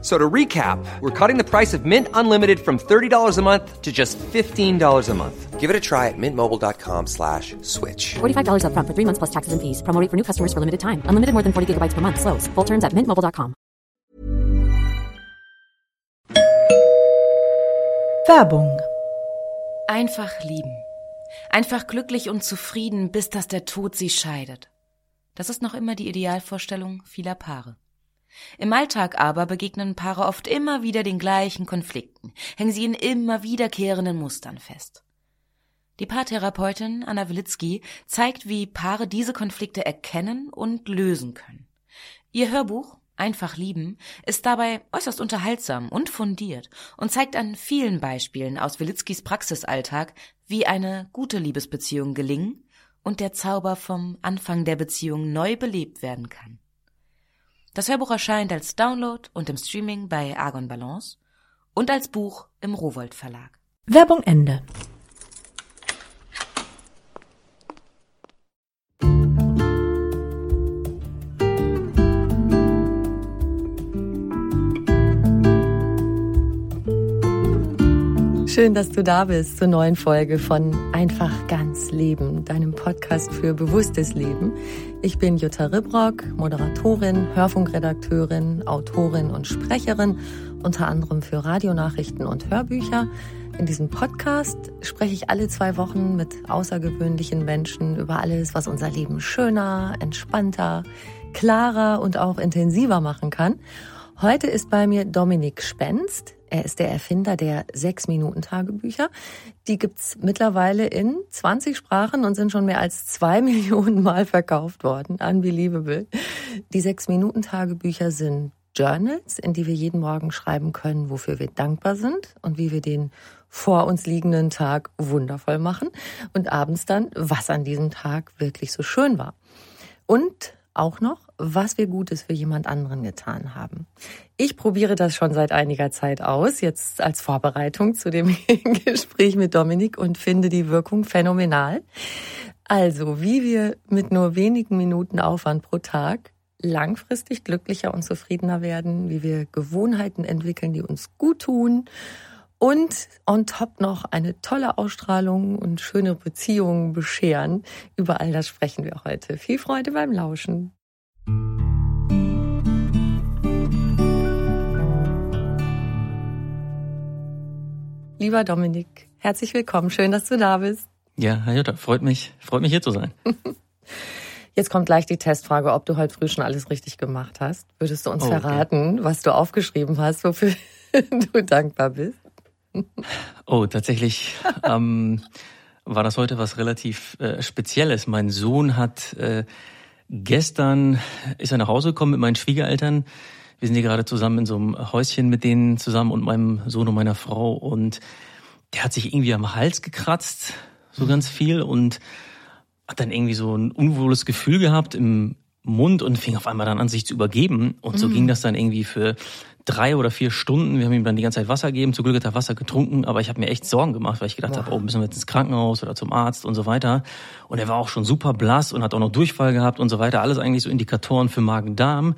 So to recap, we're cutting the price of Mint Unlimited from $30 a month to just $15 a month. Give it a try at mintmobile.com slash switch. $45 upfront for three months plus taxes and fees. Promo rate for new customers for limited time. Unlimited more than 40 gigabytes per month. Slows. Full terms at mintmobile.com. Werbung. Einfach lieben. Einfach glücklich und zufrieden, bis dass der Tod sie scheidet. Das ist noch immer die Idealvorstellung vieler Paare. Im Alltag aber begegnen Paare oft immer wieder den gleichen Konflikten, hängen sie in immer wiederkehrenden Mustern fest. Die Paartherapeutin Anna Wilitzki zeigt, wie Paare diese Konflikte erkennen und lösen können. Ihr Hörbuch Einfach lieben ist dabei äußerst unterhaltsam und fundiert und zeigt an vielen Beispielen aus Wilitzkis Praxisalltag, wie eine gute Liebesbeziehung gelingen und der Zauber vom Anfang der Beziehung neu belebt werden kann. Das Hörbuch erscheint als Download und im Streaming bei Argon Balance und als Buch im Rowold Verlag. Werbung Ende. Schön, dass du da bist zur neuen Folge von Einfach ganz Leben, deinem Podcast für bewusstes Leben. Ich bin Jutta Ribrock, Moderatorin, Hörfunkredakteurin, Autorin und Sprecherin, unter anderem für Radionachrichten und Hörbücher. In diesem Podcast spreche ich alle zwei Wochen mit außergewöhnlichen Menschen über alles, was unser Leben schöner, entspannter, klarer und auch intensiver machen kann. Heute ist bei mir Dominik Spenst. Er ist der Erfinder der Sechs-Minuten-Tagebücher. Die gibt's mittlerweile in 20 Sprachen und sind schon mehr als zwei Millionen Mal verkauft worden. Unbelievable. Die Sechs-Minuten-Tagebücher sind Journals, in die wir jeden Morgen schreiben können, wofür wir dankbar sind und wie wir den vor uns liegenden Tag wundervoll machen und abends dann, was an diesem Tag wirklich so schön war. Und auch noch, was wir Gutes für jemand anderen getan haben. Ich probiere das schon seit einiger Zeit aus, jetzt als Vorbereitung zu dem Gespräch mit Dominik und finde die Wirkung phänomenal. Also, wie wir mit nur wenigen Minuten Aufwand pro Tag langfristig glücklicher und zufriedener werden, wie wir Gewohnheiten entwickeln, die uns gut tun und on top noch eine tolle Ausstrahlung und schöne Beziehungen bescheren. Über all das sprechen wir heute. Viel Freude beim Lauschen. Lieber Dominik, herzlich willkommen. Schön, dass du da bist. Ja, Herr Jutta, freut mich, freut mich hier zu sein. Jetzt kommt gleich die Testfrage, ob du heute früh schon alles richtig gemacht hast. Würdest du uns Oh, okay. verraten, was du aufgeschrieben hast, wofür du dankbar bist? Oh, tatsächlich ähm, war das heute was relativ äh, Spezielles. Mein Sohn hat äh, gestern ist er nach Hause gekommen mit meinen Schwiegereltern. Wir sind hier gerade zusammen in so einem Häuschen mit denen zusammen und meinem Sohn und meiner Frau und der hat sich irgendwie am Hals gekratzt, so ganz viel und hat dann irgendwie so ein unwohles Gefühl gehabt im Mund und fing auf einmal dann an, sich zu übergeben. Und so ging das dann irgendwie für drei oder vier Stunden. Wir haben ihm dann die ganze Zeit Wasser gegeben. Zum Glück hat er Wasser getrunken, aber ich habe mir echt Sorgen gemacht, weil ich gedacht habe, oh, müssen wir jetzt ins Krankenhaus oder zum Arzt und so weiter. Und er war auch schon super blass und hat auch noch Durchfall gehabt und so weiter. Alles eigentlich so Indikatoren für Magen-Darm.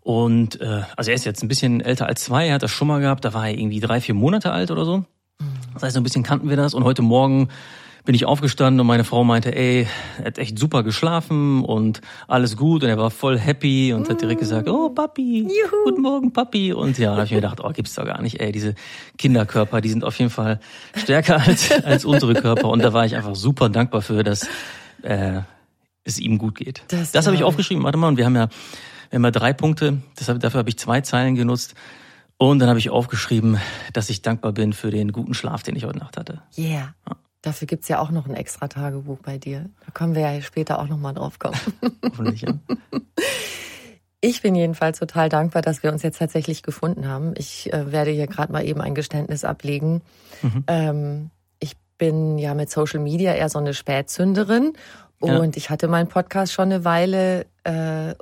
Und äh, also er ist jetzt ein bisschen älter als zwei, er hat das schon mal gehabt, da war er irgendwie drei, vier Monate alt oder so. Das heißt, so ein bisschen kannten wir das. Und heute Morgen bin ich aufgestanden und meine Frau meinte, ey, er hat echt super geschlafen und alles gut und er war voll happy und hat direkt gesagt, oh Papi, guten Morgen Papi. Und ja, da habe ich mir gedacht, oh, gibt's doch gar nicht, ey, diese Kinderkörper, die sind auf jeden Fall stärker als, als unsere Körper. Und da war ich einfach super dankbar für, dass äh, es ihm gut geht. Das Das, habe ich aufgeschrieben, warte mal, und wir haben ja, wir haben ja drei Punkte, deshalb, dafür habe ich zwei Zeilen genutzt. Und dann habe ich aufgeschrieben, dass ich dankbar bin für den guten Schlaf, den ich heute Nacht hatte. Yeah. Dafür gibt's ja auch noch ein extra Tagebuch bei dir. Da können wir ja später auch noch mal drauf kommen. Hoffentlich. Ja. Ich bin jedenfalls total dankbar, dass wir uns jetzt tatsächlich gefunden haben. Ich äh, werde hier gerade mal eben ein Geständnis ablegen. Ähm, ich bin ja mit Social Media eher so eine Spätzünderin Ja. und ich hatte meinen Podcast schon eine Weile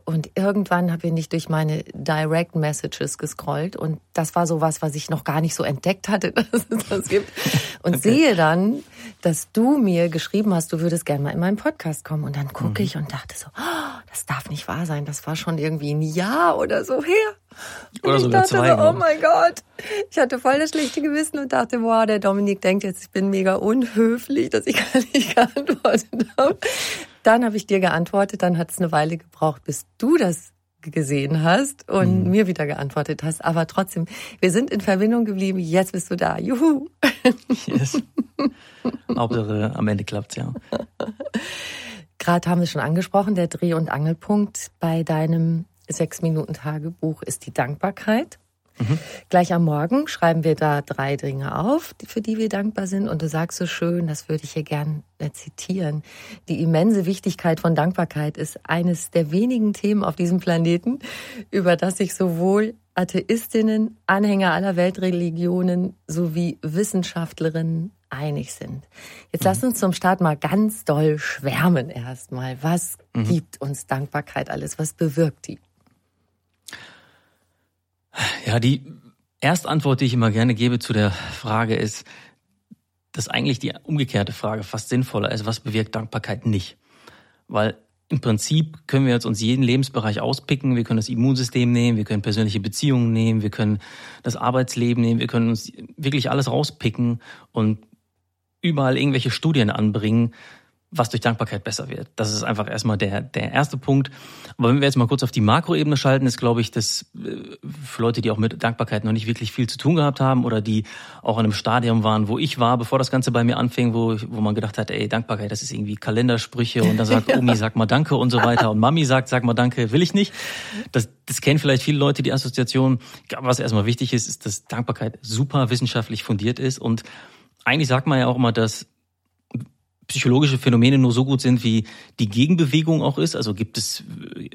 und irgendwann bin ich durch meine Direct Messages gescrollt und das war so was, was ich noch gar nicht so entdeckt hatte, dass es das gibt. Und okay. sehe dann, dass du mir geschrieben hast, du würdest gerne mal in meinen Podcast kommen. Und dann gucke mhm. ich und dachte so, oh, das darf nicht wahr sein. Das war schon irgendwie ein Jahr oder so her. Und oder ich sogar dachte zwei. So, oh mein Gott. Ich hatte voll das schlechte Gewissen und dachte, wow, der Dominik denkt jetzt, ich bin mega unhöflich, dass ich gar nicht geantwortet habe. Dann habe ich dir geantwortet, dann hat es eine Weile gebraucht, bis du das gesehen hast und mhm. mir wieder geantwortet hast. Aber trotzdem, wir sind in Verbindung geblieben. Jetzt bist du da. Juhu. Yes. Hauptsache am Ende klappt's ja. Gerade haben wir schon angesprochen, der Dreh- und Angelpunkt bei deinem Sechs-Minuten-Tagebuch ist die Dankbarkeit. Mhm. Gleich am Morgen schreiben wir da drei Dinge auf, für die wir dankbar sind. Und du sagst so schön, das würde ich hier gern äh, zitieren. Die immense Wichtigkeit von Dankbarkeit ist eines der wenigen Themen auf diesem Planeten, über das sich sowohl Atheistinnen, Anhänger aller Weltreligionen sowie Wissenschaftlerinnen einig sind. Jetzt mhm. lass uns zum Start mal ganz doll schwärmen erstmal. Was mhm. gibt uns Dankbarkeit alles? Was bewirkt die? Ja, die Erstantwort, die ich immer gerne gebe zu der Frage ist, dass eigentlich die umgekehrte Frage fast sinnvoller ist, was bewirkt Dankbarkeit nicht? Weil im Prinzip können wir jetzt uns jeden Lebensbereich auspicken. Wir können das Immunsystem nehmen, wir können persönliche Beziehungen nehmen, wir können das Arbeitsleben nehmen, wir können uns wirklich alles rauspicken und überall irgendwelche Studien anbringen, was durch Dankbarkeit besser wird. Das ist einfach erstmal der, der erste Punkt. Aber wenn wir jetzt mal kurz auf die Makroebene schalten, ist, glaube ich, dass äh, für Leute, die auch mit Dankbarkeit noch nicht wirklich viel zu tun gehabt haben oder die auch in einem Stadium waren, wo ich war, bevor das Ganze bei mir anfing, wo, wo man gedacht hat, ey, Dankbarkeit, das ist irgendwie Kalendersprüche und dann sagt Omi, sag mal Danke und so weiter und Mami sagt, sag mal Danke, will ich nicht. Das, das kennen vielleicht viele Leute, die Assoziation. Was erstmal wichtig ist, ist, dass Dankbarkeit super wissenschaftlich fundiert ist und eigentlich sagt man ja auch immer, dass psychologische Phänomene nur so gut sind, wie die Gegenbewegung auch ist. Also gibt es,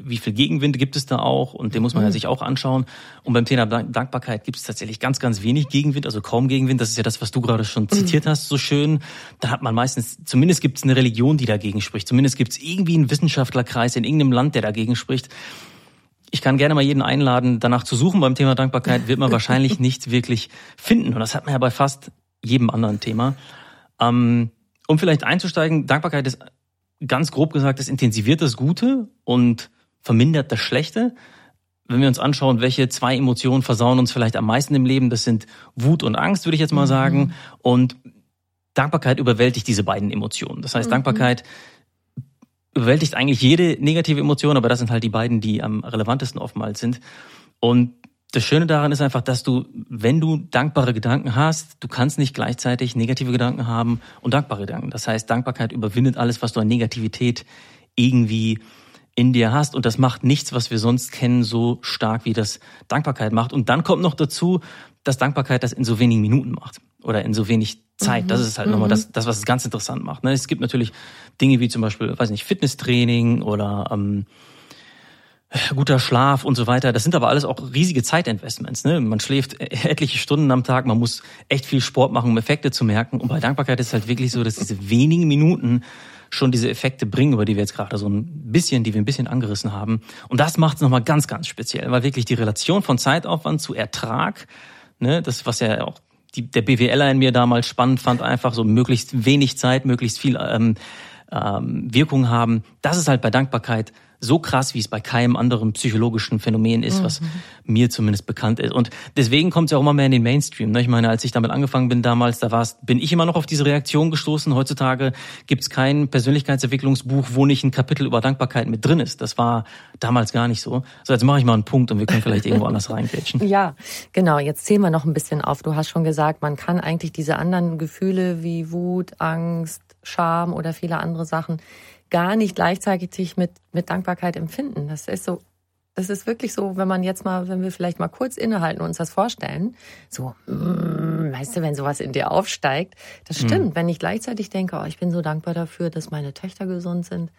wie viel Gegenwind gibt es da auch? Und den muss man ja mhm. sich auch anschauen. Und beim Thema Dankbarkeit gibt es tatsächlich ganz, ganz wenig Gegenwind, also kaum Gegenwind. Das ist ja das, was du gerade schon zitiert hast, so schön. Da hat man meistens, zumindest gibt es eine Religion, die dagegen spricht. Zumindest gibt es irgendwie einen Wissenschaftlerkreis in irgendeinem Land, der dagegen spricht. Ich kann gerne mal jeden einladen, danach zu suchen beim Thema Dankbarkeit, wird man wahrscheinlich nicht wirklich finden. Und das hat man ja bei fast jedem anderen Thema. Ähm, um vielleicht einzusteigen, Dankbarkeit ist ganz grob gesagt, es intensiviert das Gute und vermindert das Schlechte. Wenn wir uns anschauen, welche zwei Emotionen versauen uns vielleicht am meisten im Leben, das sind Wut und Angst, würde ich jetzt mal mhm. sagen. Und Dankbarkeit überwältigt diese beiden Emotionen. Das heißt, mhm. Dankbarkeit überwältigt eigentlich jede negative Emotion, aber das sind halt die beiden, die am relevantesten oftmals sind. Und das Schöne daran ist einfach, dass du, wenn du dankbare Gedanken hast, du kannst nicht gleichzeitig negative Gedanken haben und dankbare Gedanken. Das heißt, Dankbarkeit überwindet alles, was du an Negativität irgendwie in dir hast. Und das macht nichts, was wir sonst kennen, so stark, wie das Dankbarkeit macht. Und dann kommt noch dazu, dass Dankbarkeit das in so wenigen Minuten macht oder in so wenig Zeit. Mhm. Das ist halt mhm. nochmal das, das, was es ganz interessant macht. Ne? Es gibt natürlich Dinge wie zum Beispiel, weiß nicht, Fitnesstraining oder ähm, guter Schlaf und so weiter. Das sind aber alles auch riesige Zeitinvestments. Ne? Man schläft etliche Stunden am Tag, man muss echt viel Sport machen, um Effekte zu merken. Und bei Dankbarkeit ist halt wirklich so, dass diese wenigen Minuten schon diese Effekte bringen, über die wir jetzt gerade so ein bisschen, die wir ein bisschen angerissen haben. Und das macht es nochmal ganz, ganz speziell, weil wirklich die Relation von Zeitaufwand zu Ertrag, ne, das, was ja auch die, der BWLer in mir damals spannend fand, einfach so möglichst wenig Zeit, möglichst viel ähm, ähm, Wirkung haben, das ist halt bei Dankbarkeit so krass, wie es bei keinem anderen psychologischen Phänomen ist, mhm. was mir zumindest bekannt ist. Und deswegen kommt es ja auch immer mehr in den Mainstream. Ne? Ich meine, als ich damit angefangen bin damals, da war's, bin ich immer noch auf diese Reaktion gestoßen. Heutzutage gibt es kein Persönlichkeitsentwicklungsbuch, wo nicht ein Kapitel über Dankbarkeit mit drin ist. Das war damals gar nicht so. So, jetzt mache ich mal einen Punkt und wir können vielleicht irgendwo anders reingrätschen. Ja, genau. Jetzt zählen wir noch ein bisschen auf. Du hast schon gesagt, man kann eigentlich diese anderen Gefühle wie Wut, Angst, Scham oder viele andere Sachen gar nicht gleichzeitig mit, mit Dankbarkeit empfinden. Das ist so, das ist wirklich so, wenn man jetzt mal, wenn wir vielleicht mal kurz innehalten und uns das vorstellen, so, mm, weißt du, wenn sowas in dir aufsteigt, das mhm. stimmt. Mhm. Wenn ich gleichzeitig denke, oh, ich bin so dankbar dafür, dass meine Töchter gesund sind,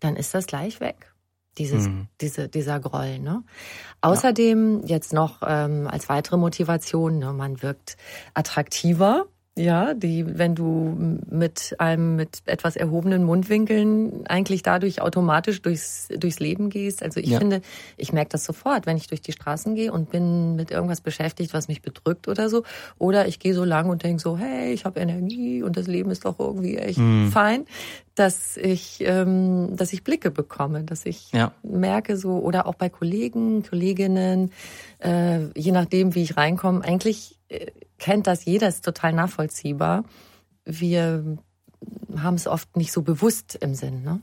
dann ist das gleich weg. Dieses, mhm. diese, dieser Groll, ne? Außerdem ja. jetzt noch ähm, als weitere Motivation, ne, man wirkt attraktiver, Ja, die, wenn du mit einem mit etwas erhobenen Mundwinkeln eigentlich dadurch automatisch durchs, durchs Leben gehst. Also ich ja. finde, ich merke das sofort, wenn ich durch die Straßen gehe und bin mit irgendwas beschäftigt, was mich bedrückt oder so. Oder ich gehe so lang und denke so, hey, ich habe Energie und das Leben ist doch irgendwie echt mhm. fein, dass ich, ähm, dass ich Blicke bekomme, dass ich ja. merke so, oder auch bei Kollegen, Kolleginnen, äh, je nachdem, wie ich reinkomme, eigentlich kennt das jeder, ist total nachvollziehbar. Wir haben es oft nicht so bewusst im Sinn, ne?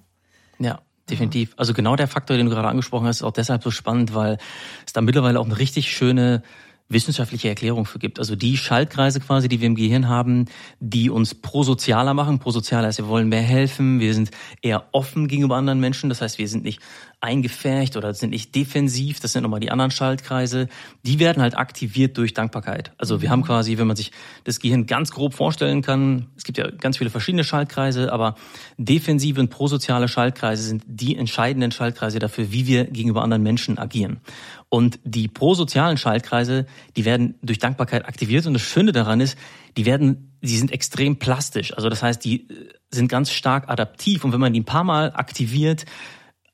Ja, definitiv. Also genau der Faktor, den du gerade angesprochen hast, ist auch deshalb so spannend, weil es da mittlerweile auch eine richtig schöne wissenschaftliche Erklärung für gibt. Also die Schaltkreise quasi, die wir im Gehirn haben, die uns prosozialer machen. Prosozialer heißt, wir wollen mehr helfen, wir sind eher offen gegenüber anderen Menschen. Das heißt, wir sind nicht eingefärcht oder sind nicht defensiv. Das sind nochmal die anderen Schaltkreise. Die werden halt aktiviert durch Dankbarkeit. Also wir haben quasi, wenn man sich das Gehirn ganz grob vorstellen kann, es gibt ja ganz viele verschiedene Schaltkreise, aber defensive und prosoziale Schaltkreise sind die entscheidenden Schaltkreise dafür, wie wir gegenüber anderen Menschen agieren. Und die prosozialen Schaltkreise, die werden durch Dankbarkeit aktiviert. Und das Schöne daran ist, die werden, die sind extrem plastisch. Also das heißt, die äh, sind ganz stark adaptiv. Und wenn man die ein paar Mal aktiviert,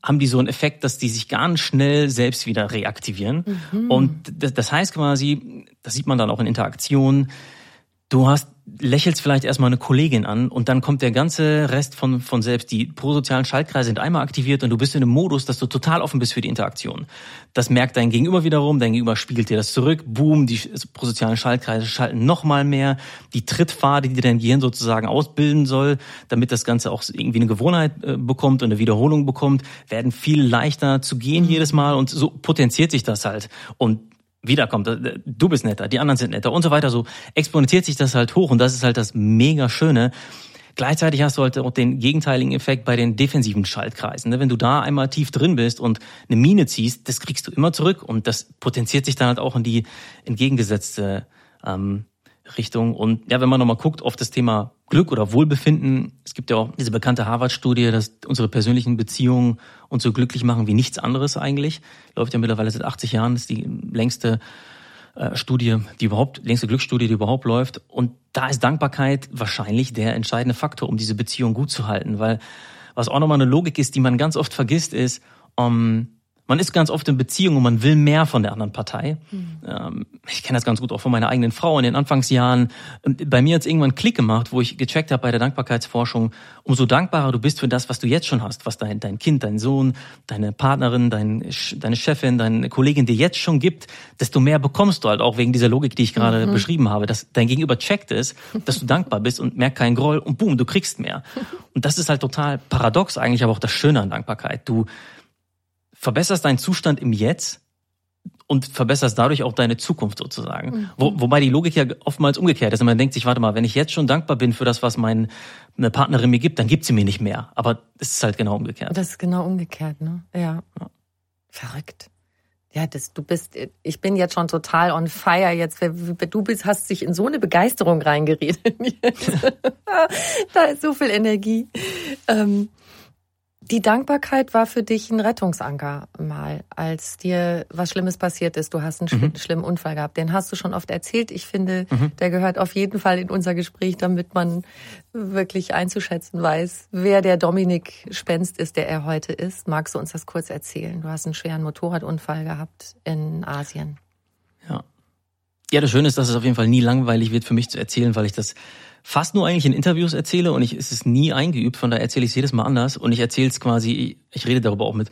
haben die so einen Effekt, dass die sich ganz schnell selbst wieder reaktivieren. Mhm. Und das heißt quasi, das sieht man dann auch in Interaktionen, du hast lächelst vielleicht erstmal eine Kollegin an und dann kommt der ganze Rest von, von selbst. Die prosozialen Schaltkreise sind einmal aktiviert und du bist in einem Modus, dass du total offen bist für die Interaktion. Das merkt dein Gegenüber wiederum, dein Gegenüber spiegelt dir das zurück. Boom, die prosozialen Schaltkreise schalten nochmal mehr. Die Trittpfade, die dein Gehirn sozusagen ausbilden soll, damit das Ganze auch irgendwie eine Gewohnheit äh, bekommt und eine Wiederholung bekommt, werden viel leichter zu gehen jedes Mal und so potenziert sich das halt. Und wiederkommt, äh, du bist netter, die anderen sind netter und so weiter, so exponentiert sich das halt hoch und das ist halt das mega Schöne. Gleichzeitig hast du halt auch den gegenteiligen Effekt bei den defensiven Schaltkreisen. Ne? Wenn du da einmal tief drin bist und eine Mine ziehst, das kriegst du immer zurück und das potenziert sich dann halt auch in die entgegengesetzte ähm, Richtung. Und ja, wenn man nochmal guckt auf das Thema Glück oder Wohlbefinden, es gibt ja auch diese bekannte Harvard-Studie, dass unsere persönlichen Beziehungen uns so glücklich machen wie nichts anderes eigentlich. Läuft ja mittlerweile seit 80 Jahren, ist die längste äh, Studie, die überhaupt, längste Glücksstudie, die überhaupt läuft. Und da ist Dankbarkeit wahrscheinlich der entscheidende Faktor, um diese Beziehung gut zu halten. Weil was auch nochmal eine Logik ist, die man ganz oft vergisst, ist, um, man ist ganz oft in Beziehung und man will mehr von der anderen Partei. Mhm. ich kenne das ganz gut auch von meiner eigenen Frau in den Anfangsjahren. Bei mir hat es irgendwann einen Klick gemacht, wo ich gecheckt habe bei der Dankbarkeitsforschung, umso dankbarer du bist für das, was du jetzt schon hast, was dein, dein Kind, dein Sohn, deine Partnerin, dein, deine Chefin, deine Kollegin dir jetzt schon gibt, desto mehr bekommst du halt auch wegen dieser Logik, die ich gerade mhm. beschrieben habe, dass dein Gegenüber checkt es, dass du dankbar bist und merkt keinen Groll und boom, du kriegst mehr. Und das ist halt total paradox eigentlich, aber auch das Schöne an Dankbarkeit. Du verbesserst deinen Zustand im Jetzt und verbesserst dadurch auch deine Zukunft sozusagen. Mhm. Wo, wobei die Logik ja oftmals umgekehrt ist. Und man denkt sich, warte mal, wenn ich jetzt schon dankbar bin für das, was meine Partnerin mir gibt, dann gibt sie mir nicht mehr. Aber es ist halt genau umgekehrt. Das ist genau umgekehrt, ne? Ja. ja. Verrückt. Ja, das, du bist, ich bin jetzt schon total on fire jetzt. Du bist, hast dich in so eine Begeisterung reingeredet. da ist so viel Energie. Ähm, die Dankbarkeit war für dich ein Rettungsanker mal, als dir was Schlimmes passiert ist. Du hast einen mhm. schlimmen Unfall gehabt. Den hast du schon oft erzählt. Ich finde, mhm. der gehört auf jeden Fall in unser Gespräch, damit man wirklich einzuschätzen weiß, wer der Dominik Spenst ist, der er heute ist. Magst du uns das kurz erzählen? Du hast einen schweren Motorradunfall gehabt in Asien. Ja. Ja, das Schöne ist, dass es auf jeden Fall nie langweilig wird für mich zu erzählen, weil ich das fast nur eigentlich in Interviews erzähle und ich, es ist nie eingeübt, von daher erzähle ich es jedes Mal anders und ich erzähle es quasi, ich rede darüber auch mit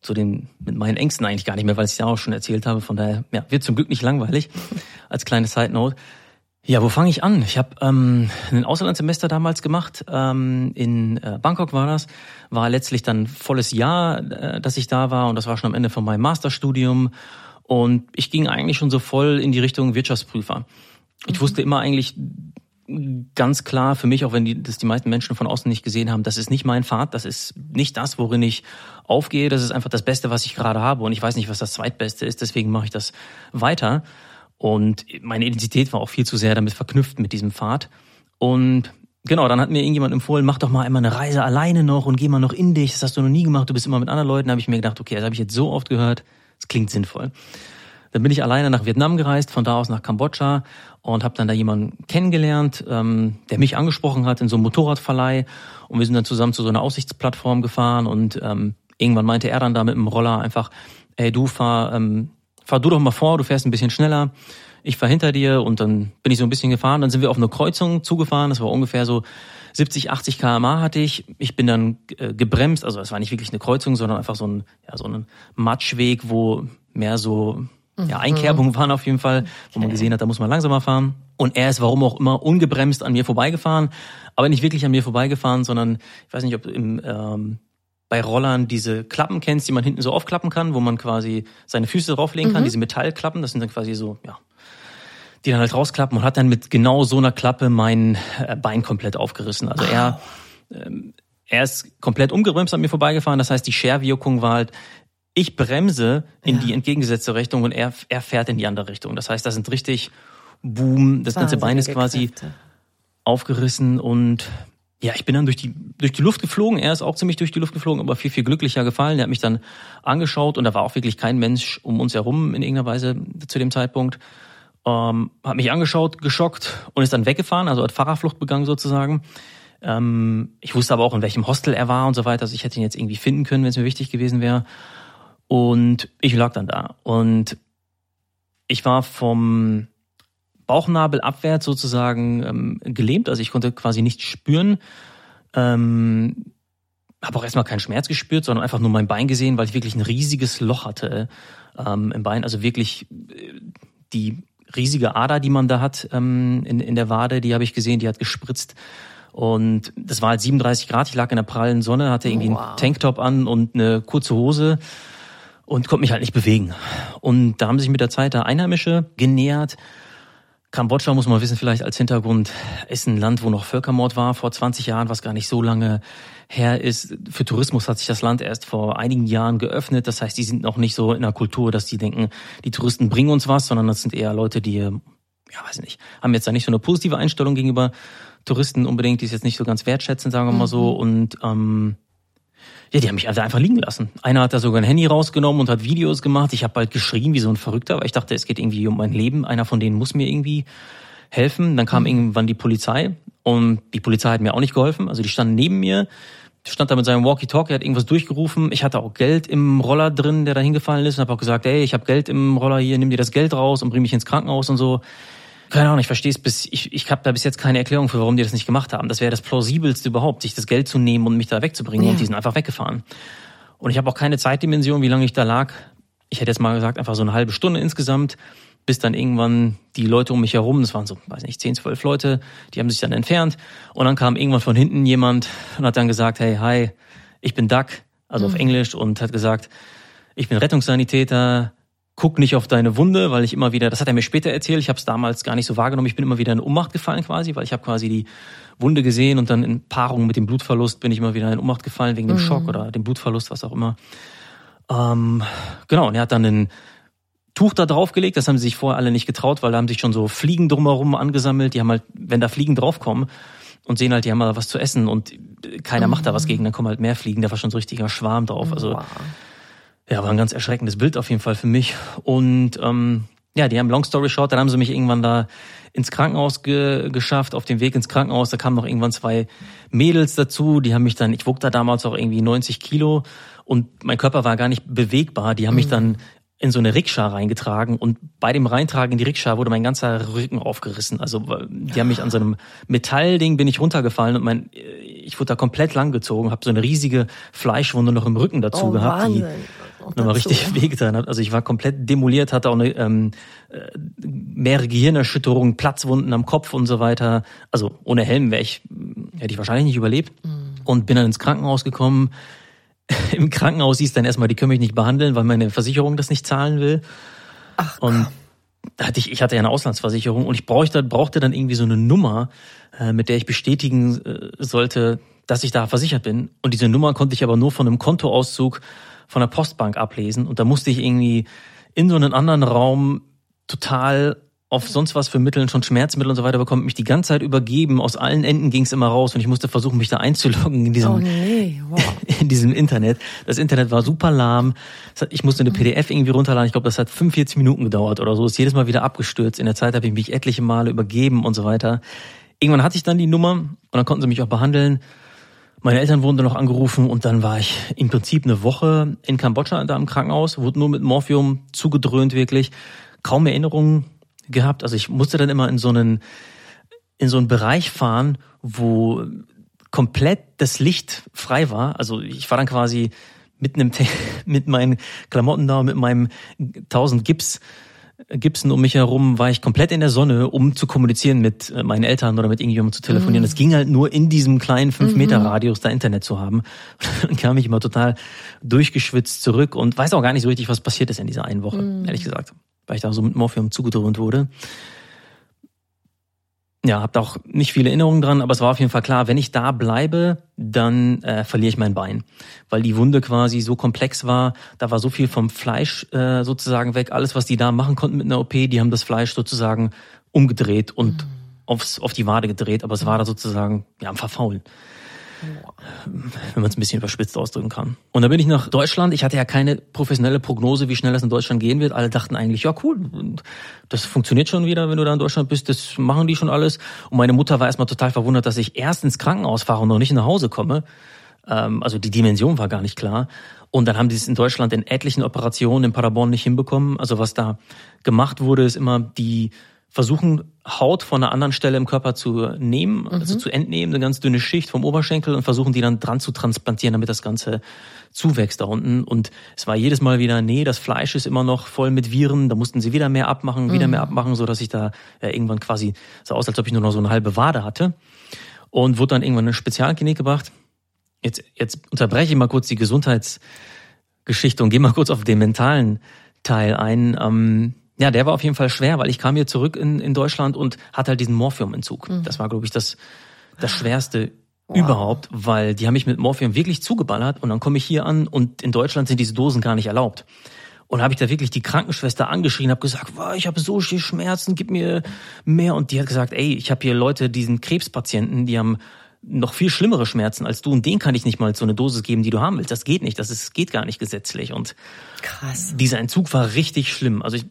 zu den mit meinen Ängsten eigentlich gar nicht mehr, weil ich es ja auch schon erzählt habe. Von daher ja, wird zum Glück nicht langweilig. Als kleine Side Note. Ja, wo fange ich an? Ich habe ähm, ein Auslandssemester damals gemacht. Ähm, in äh, Bangkok war das. War letztlich dann volles Jahr, äh, dass ich da war und das war schon am Ende von meinem Masterstudium. Und ich ging eigentlich schon so voll in die Richtung Wirtschaftsprüfer. Ich mhm. wusste immer eigentlich, ganz klar für mich, auch wenn die, das die meisten Menschen von außen nicht gesehen haben, das ist nicht mein Pfad, das ist nicht das, worin ich aufgehe, das ist einfach das Beste, was ich gerade habe und ich weiß nicht, was das zweitbeste ist, deswegen mache ich das weiter. Und meine Identität war auch viel zu sehr damit verknüpft mit diesem Pfad. Und genau, dann hat mir irgendjemand empfohlen, mach doch mal einmal eine Reise alleine noch und geh mal noch in dich, das hast du noch nie gemacht, du bist immer mit anderen Leuten. Da habe ich mir gedacht, okay, das habe ich jetzt so oft gehört, das klingt sinnvoll. Dann bin ich alleine nach Vietnam gereist, von da aus nach Kambodscha und habe dann da jemanden kennengelernt, ähm, der mich angesprochen hat in so einem Motorradverleih. Und wir sind dann zusammen zu so einer Aussichtsplattform gefahren und ähm, irgendwann meinte er dann da mit dem Roller einfach, ey du fahr, ähm, fahr du doch mal vor, du fährst ein bisschen schneller. Ich fahr hinter dir und dann bin ich so ein bisschen gefahren. Dann sind wir auf eine Kreuzung zugefahren. Das war ungefähr so 70, 80 km/h hatte ich. Ich bin dann äh, gebremst. Also es war nicht wirklich eine Kreuzung, sondern einfach so ein, ja, so ein Matschweg, wo mehr so ja, Einkerbungen waren auf jeden Fall, wo man gesehen hat, da muss man langsamer fahren. Und er ist warum auch immer ungebremst an mir vorbeigefahren, aber nicht wirklich an mir vorbeigefahren, sondern ich weiß nicht, ob im ähm, bei Rollern diese Klappen kennst, die man hinten so aufklappen kann, wo man quasi seine Füße drauflegen kann, diese Metallklappen, das sind dann quasi so, ja, die dann halt rausklappen und hat dann mit genau so einer Klappe mein äh, Bein komplett aufgerissen. Also er, ähm, er ist komplett umgebremst an mir vorbeigefahren, das heißt, die Scherwirkung war halt, ich bremse in die entgegengesetzte Richtung und er, er fährt in die andere Richtung. Das heißt, da sind richtig Boom, das ganze Bein ist quasi Kräfte. aufgerissen und ja, ich bin dann durch die, durch die Luft geflogen. Er ist auch ziemlich durch die Luft geflogen, aber viel, viel glücklicher gefallen. Er hat mich dann angeschaut und da war auch wirklich kein Mensch um uns herum in irgendeiner Weise zu dem Zeitpunkt. Ähm, hat mich angeschaut, geschockt und ist dann weggefahren, also hat Fahrerflucht begangen sozusagen. Ähm, ich wusste aber auch, in welchem Hostel er war und so weiter. Also ich hätte ihn jetzt irgendwie finden können, wenn es mir wichtig gewesen wäre. Und ich lag dann da. Und ich war vom Bauchnabel abwärts sozusagen ähm, gelähmt, also ich konnte quasi nichts spüren. Ähm, habe auch erstmal keinen Schmerz gespürt, sondern einfach nur mein Bein gesehen, weil ich wirklich ein riesiges Loch hatte ähm, im Bein. Also wirklich äh, die riesige Ader, die man da hat ähm, in, in der Wade, die habe ich gesehen, die hat gespritzt. Und das war halt 37 Grad, ich lag in der prallen Sonne, hatte irgendwie Wow. einen Tanktop an und eine kurze Hose und konnte mich halt nicht bewegen. Und da haben sich mit der Zeit da Einheimische genähert. Kambodscha, muss man wissen, vielleicht als Hintergrund, ist ein Land, wo noch Völkermord war vor 20 Jahren, was gar nicht so lange her ist. Für Tourismus hat sich das Land erst vor einigen Jahren geöffnet. Das heißt, die sind noch nicht so in der Kultur, dass die denken, die Touristen bringen uns was, sondern das sind eher Leute, die, ja, weiß nicht, haben jetzt da nicht so eine positive Einstellung gegenüber Touristen unbedingt, die es jetzt nicht so ganz wertschätzen, sagen wir mal so. Und ähm, ja, die haben mich also einfach liegen lassen. Einer hat da sogar ein Handy rausgenommen und hat Videos gemacht. Ich habe bald geschrien wie so ein Verrückter, weil ich dachte, es geht irgendwie um mein Leben. Einer von denen muss mir irgendwie helfen. Dann kam irgendwann die Polizei und die Polizei hat mir auch nicht geholfen. Also die standen neben mir, stand da mit seinem Walkie-Talkie, hat irgendwas durchgerufen. Ich hatte auch Geld im Roller drin, der da hingefallen ist und habe auch gesagt, ey, ich habe Geld im Roller hier, nimm dir das Geld raus und bring mich ins Krankenhaus und so. Keine Ahnung, ich verstehe es bis, ich, ich habe da bis jetzt keine Erklärung für, warum die das nicht gemacht haben. Das wäre das plausibelste überhaupt, sich das Geld zu nehmen und mich da wegzubringen. Ja. Und die sind einfach weggefahren. Und ich habe auch keine Zeitdimension, wie lange ich da lag. Ich hätte jetzt mal gesagt, einfach so eine halbe Stunde insgesamt, bis dann irgendwann die Leute um mich herum, das waren so, weiß nicht, 10, 12 Leute, die haben sich dann entfernt. Und dann kam irgendwann von hinten jemand und hat dann gesagt, hey, hi, ich bin Duck, also auf Englisch, und hat gesagt, ich bin Rettungssanitäter, guck nicht auf deine Wunde, weil ich immer wieder, das hat er mir später erzählt, ich habe es damals gar nicht so wahrgenommen, ich bin immer wieder in Ohnmacht gefallen quasi, weil ich habe quasi die Wunde gesehen und dann in Paarung mit dem Blutverlust bin ich immer wieder in Ohnmacht gefallen wegen dem Schock oder dem Blutverlust, was auch immer. Ähm, genau, und er hat dann ein Tuch da draufgelegt, das haben sie sich vorher alle nicht getraut, weil da haben sich schon so Fliegen drumherum angesammelt, die haben halt, wenn da Fliegen draufkommen und sehen halt, die haben mal was zu essen und keiner macht da was gegen, dann kommen halt mehr Fliegen, da war schon so ein richtiger Schwarm drauf, also Wow. Ja, war ein ganz erschreckendes Bild auf jeden Fall für mich. Und ähm, ja, die haben Long Story Short, dann haben sie mich irgendwann da ins Krankenhaus ge geschafft. Auf dem Weg ins Krankenhaus, da kamen noch irgendwann zwei Mädels dazu. Die haben mich dann, ich wog da damals auch irgendwie 90 Kilo und mein Körper war gar nicht bewegbar. Die haben mich dann in so eine Rikscha reingetragen und bei dem Reintragen in die Rikscha wurde mein ganzer Rücken aufgerissen. Also die haben mich an so einem Metallding bin ich runtergefallen und mein ich wurde da komplett langgezogen, habe so eine riesige Fleischwunde noch im Rücken dazu Oh, gehabt, die Wahnsinn. Auch nochmal richtig wehgetan hat. Also ich war komplett demoliert, hatte auch eine, ähm, äh, mehrere Gehirnerschütterungen, Platzwunden am Kopf und so weiter. Also ohne Helm wäre ich, hätte ich wahrscheinlich nicht überlebt. Und bin dann ins Krankenhaus gekommen. Im Krankenhaus hieß dann erstmal, die können mich nicht behandeln, weil meine Versicherung das nicht zahlen will. Ach, Und da hatte ich, ich hatte ja eine Auslandsversicherung und ich brauchte, brauchte dann irgendwie so eine Nummer, äh, mit der ich bestätigen äh, sollte, dass ich da versichert bin. Und diese Nummer konnte ich aber nur von einem Kontoauszug von der Postbank ablesen. Und da musste ich irgendwie in so einen anderen Raum total auf sonst was für Mitteln, schon Schmerzmittel und so weiter bekommen, mich die ganze Zeit übergeben. Aus allen Enden ging es immer raus und ich musste versuchen, mich da einzuloggen in diesem, Oh nee, wow. in diesem Internet. Das Internet war super lahm. Hat- Ich musste Mhm. eine PDF irgendwie runterladen. Ich glaube, das hat 45 Minuten gedauert oder so. Ist jedes Mal wieder abgestürzt. In der Zeit habe ich mich etliche Male übergeben und so weiter. Irgendwann hatte ich dann die Nummer und dann konnten sie mich auch behandeln. Meine Eltern wurden dann noch angerufen und dann war ich im Prinzip eine Woche in Kambodscha da im Krankenhaus, wurde nur mit Morphium zugedröhnt wirklich, kaum Erinnerungen gehabt. Also ich musste dann immer in so einen in so einen Bereich fahren, wo komplett das Licht frei war. Also ich war dann quasi mit einem mit meinen Klamotten da, mit meinem 1000 Gips Gipsen um mich herum, war ich komplett in der Sonne, um zu kommunizieren mit äh, meinen Eltern oder mit irgendjemandem zu telefonieren. Es ging halt nur in diesem kleinen 5 Meter Radius da Internet zu haben. Und dann kam ich immer total durchgeschwitzt zurück und weiß auch gar nicht so richtig, was passiert ist in dieser einen Woche, ehrlich gesagt, weil ich da so mit Morphium zugedröhnt wurde. Ja, hab da auch nicht viele Erinnerungen dran, aber es war auf jeden Fall klar, wenn ich da bleibe, dann äh, verliere ich mein Bein, weil die Wunde quasi so komplex war. Da war so viel vom Fleisch äh, sozusagen weg. Alles, was die da machen konnten mit einer OP, die haben das Fleisch sozusagen umgedreht und aufs, auf die Wade gedreht, aber es war da sozusagen ja am Verfaulen wenn man es ein bisschen überspitzt ausdrücken kann. Und dann bin ich nach Deutschland. Ich hatte ja keine professionelle Prognose, wie schnell das in Deutschland gehen wird. Alle dachten eigentlich, ja cool, das funktioniert schon wieder, wenn du da in Deutschland bist. Das machen die schon alles. Und meine Mutter war erstmal total verwundert, dass ich erst ins Krankenhaus fahre und noch nicht nach Hause komme. Ähm, also die Dimension war gar nicht klar. Und dann haben die es in Deutschland in etlichen Operationen in Paderborn nicht hinbekommen. Also was da gemacht wurde, ist immer die versuchen, Haut von einer anderen Stelle im Körper zu nehmen, also zu entnehmen, eine ganz dünne Schicht vom Oberschenkel und versuchen die dann dran zu transplantieren, damit das Ganze zuwächst da unten. Und es war jedes Mal wieder, nee, das Fleisch ist immer noch voll mit Viren, da mussten sie wieder mehr abmachen, wieder mehr abmachen, so dass ich da äh, irgendwann quasi so aus, als ob ich nur noch so eine halbe Wade hatte. Und wurde dann irgendwann in eine Spezialklinik gebracht. Jetzt, jetzt unterbreche ich mal kurz die Gesundheitsgeschichte und gehe mal kurz auf den mentalen Teil ein. Ähm, ja, der war auf jeden Fall schwer, weil ich kam hier zurück in, in Deutschland und hatte halt diesen Morphiumentzug. Das war, glaube ich, das, das Schwerste überhaupt, weil die haben mich mit Morphium wirklich zugeballert und dann komme ich hier an und in Deutschland sind diese Dosen gar nicht erlaubt. Und habe ich da wirklich die Krankenschwester angeschrien, habe gesagt, wow, ich habe so viel Schmerzen, gib mir mehr. Und die hat gesagt, ey, ich habe hier Leute, diesen Krebspatienten, die haben noch viel schlimmere Schmerzen als du und denen kann ich nicht mal so eine Dosis geben, die du haben willst. Das geht nicht, das ist, geht gar nicht gesetzlich. Und Krass. dieser Entzug war richtig schlimm. Also ich,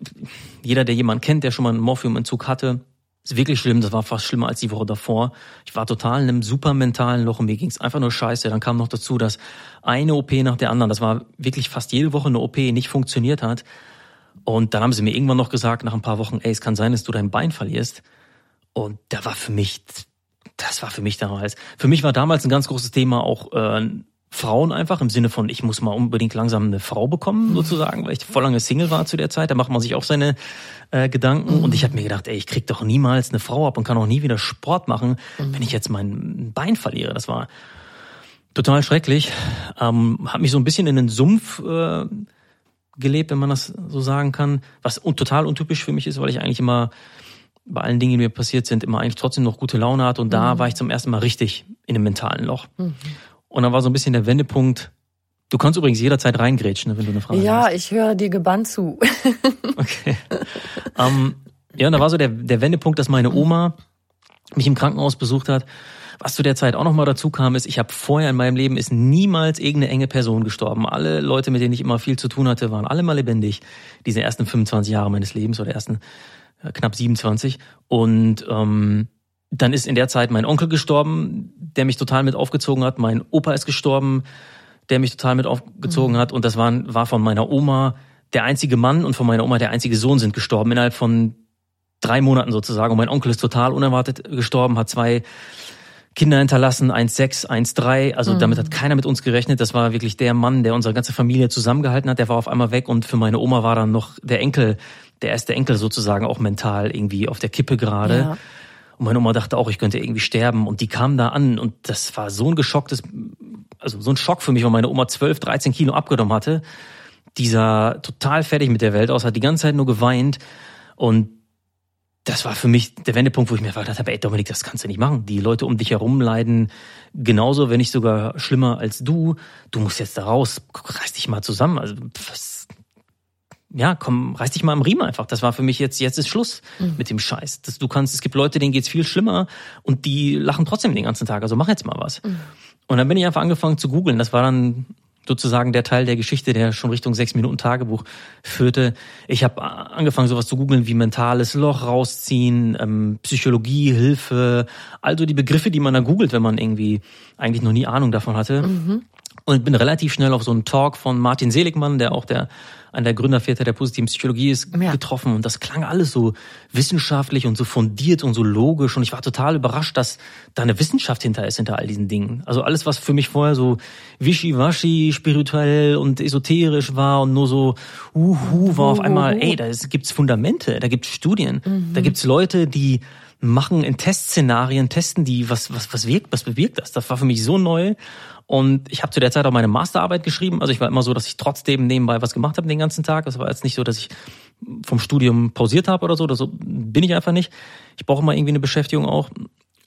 jeder, der jemanden kennt, der schon mal einen Morphiumentzug hatte, ist wirklich schlimm. Das war fast schlimmer als die Woche davor. Ich war total in einem super mentalen Loch und mir ging's einfach nur scheiße. Dann kam noch dazu, dass eine OP nach der anderen, das war wirklich fast jede Woche eine OP, nicht funktioniert hat. Und dann haben sie mir irgendwann noch gesagt, nach ein paar Wochen, ey, es kann sein, dass du dein Bein verlierst. Und da war für mich, das war für mich damals, für mich war damals ein ganz großes Thema auch äh, Frauen einfach im Sinne von, ich muss mal unbedingt langsam eine Frau bekommen, sozusagen, weil ich voll lange Single war zu der Zeit. Da macht man sich auch seine äh, Gedanken. Und ich habe mir gedacht, ey, ich krieg doch niemals eine Frau ab und kann auch nie wieder Sport machen, wenn ich jetzt mein Bein verliere. Das war total schrecklich. Ähm, hat mich so ein bisschen in den Sumpf äh, gelebt, wenn man das so sagen kann. Was un total untypisch für mich ist, weil ich eigentlich immer bei allen Dingen, die mir passiert sind, immer eigentlich trotzdem noch gute Laune hatte. Und da war ich zum ersten Mal richtig in einem mentalen Loch. Und dann war so ein bisschen der Wendepunkt. Du kannst übrigens jederzeit reingrätschen, wenn du eine Frage Ja, hast. ich höre dir gebannt zu. Okay. ähm, ja, und da war so der, der Wendepunkt, dass meine Oma mich im Krankenhaus besucht hat. Was zu der Zeit auch nochmal dazu kam, ist, ich habe vorher in meinem Leben ist niemals irgendeine enge Person gestorben. Alle Leute, mit denen ich immer viel zu tun hatte, waren alle mal lebendig. Diese ersten 25 Jahre meines Lebens oder ersten knapp 27. Und ähm, dann ist in der Zeit mein Onkel gestorben, der mich total mit aufgezogen hat. Mein Opa ist gestorben, der mich total mit aufgezogen hat. Und das war, war von meiner Oma der einzige Mann und von meiner Oma der einzige Sohn sind gestorben innerhalb von drei Monaten sozusagen. Und mein Onkel ist total unerwartet gestorben, hat zwei Kinder hinterlassen, 1,6, 1,3. Also damit hat keiner mit uns gerechnet. Das war wirklich der Mann, der unsere ganze Familie zusammengehalten hat. Der war auf einmal weg und für meine Oma war dann noch der Enkel, der erste Enkel sozusagen auch mental irgendwie auf der Kippe gerade. Ja. Und meine Oma dachte auch, ich könnte irgendwie sterben. Und die kam da an und das war so ein geschocktes, also so ein Schock für mich, weil meine Oma 12, 13 Kilo abgenommen hatte. Dieser total fertig mit der Welt aus, hat die ganze Zeit nur geweint. Und das war für mich der Wendepunkt, wo ich mir gedacht habe, ey Dominik, das kannst du nicht machen. Die Leute um dich herum leiden genauso, wenn nicht sogar schlimmer als du. Du musst jetzt da raus, reiß dich mal zusammen. Also was, ja, komm, reiß dich mal am Riemen einfach. Das war für mich jetzt, jetzt ist Schluss mhm. mit dem Scheiß. Das, du kannst, es gibt Leute, denen geht's viel schlimmer und die lachen trotzdem den ganzen Tag. Also mach jetzt mal was. Mhm. Und dann bin ich einfach angefangen zu googeln. Das war dann sozusagen der Teil der Geschichte, der schon Richtung sechs Minuten Tagebuch führte. Ich habe angefangen, sowas zu googeln wie mentales Loch rausziehen, ähm, Psychologie, Hilfe, also die Begriffe, die man da googelt, wenn man irgendwie eigentlich noch nie Ahnung davon hatte. Mhm. Und bin relativ schnell auf so einen Talk von Martin Seligmann, der auch der an der Gründerväter der positiven Psychologie ist, ja. getroffen. Und das klang alles so wissenschaftlich und so fundiert und so logisch. Und ich war total überrascht, dass da eine Wissenschaft hinter ist, hinter all diesen Dingen. Also alles, was für mich vorher so wischiwaschi, spirituell und esoterisch war und nur so uhu, war auf einmal, ey, da gibt's Fundamente, da gibt's Studien, mhm. da gibt's Leute, die machen in Testszenarien, testen die, was, was, was wirkt, was bewirkt das. Das war für mich so neu. Und ich habe zu der Zeit auch meine Masterarbeit geschrieben. Also ich war immer so, dass ich trotzdem nebenbei was gemacht habe den ganzen Tag. Das war jetzt nicht so, dass ich vom Studium pausiert habe oder so. Das bin ich einfach nicht. Ich brauche immer irgendwie eine Beschäftigung auch.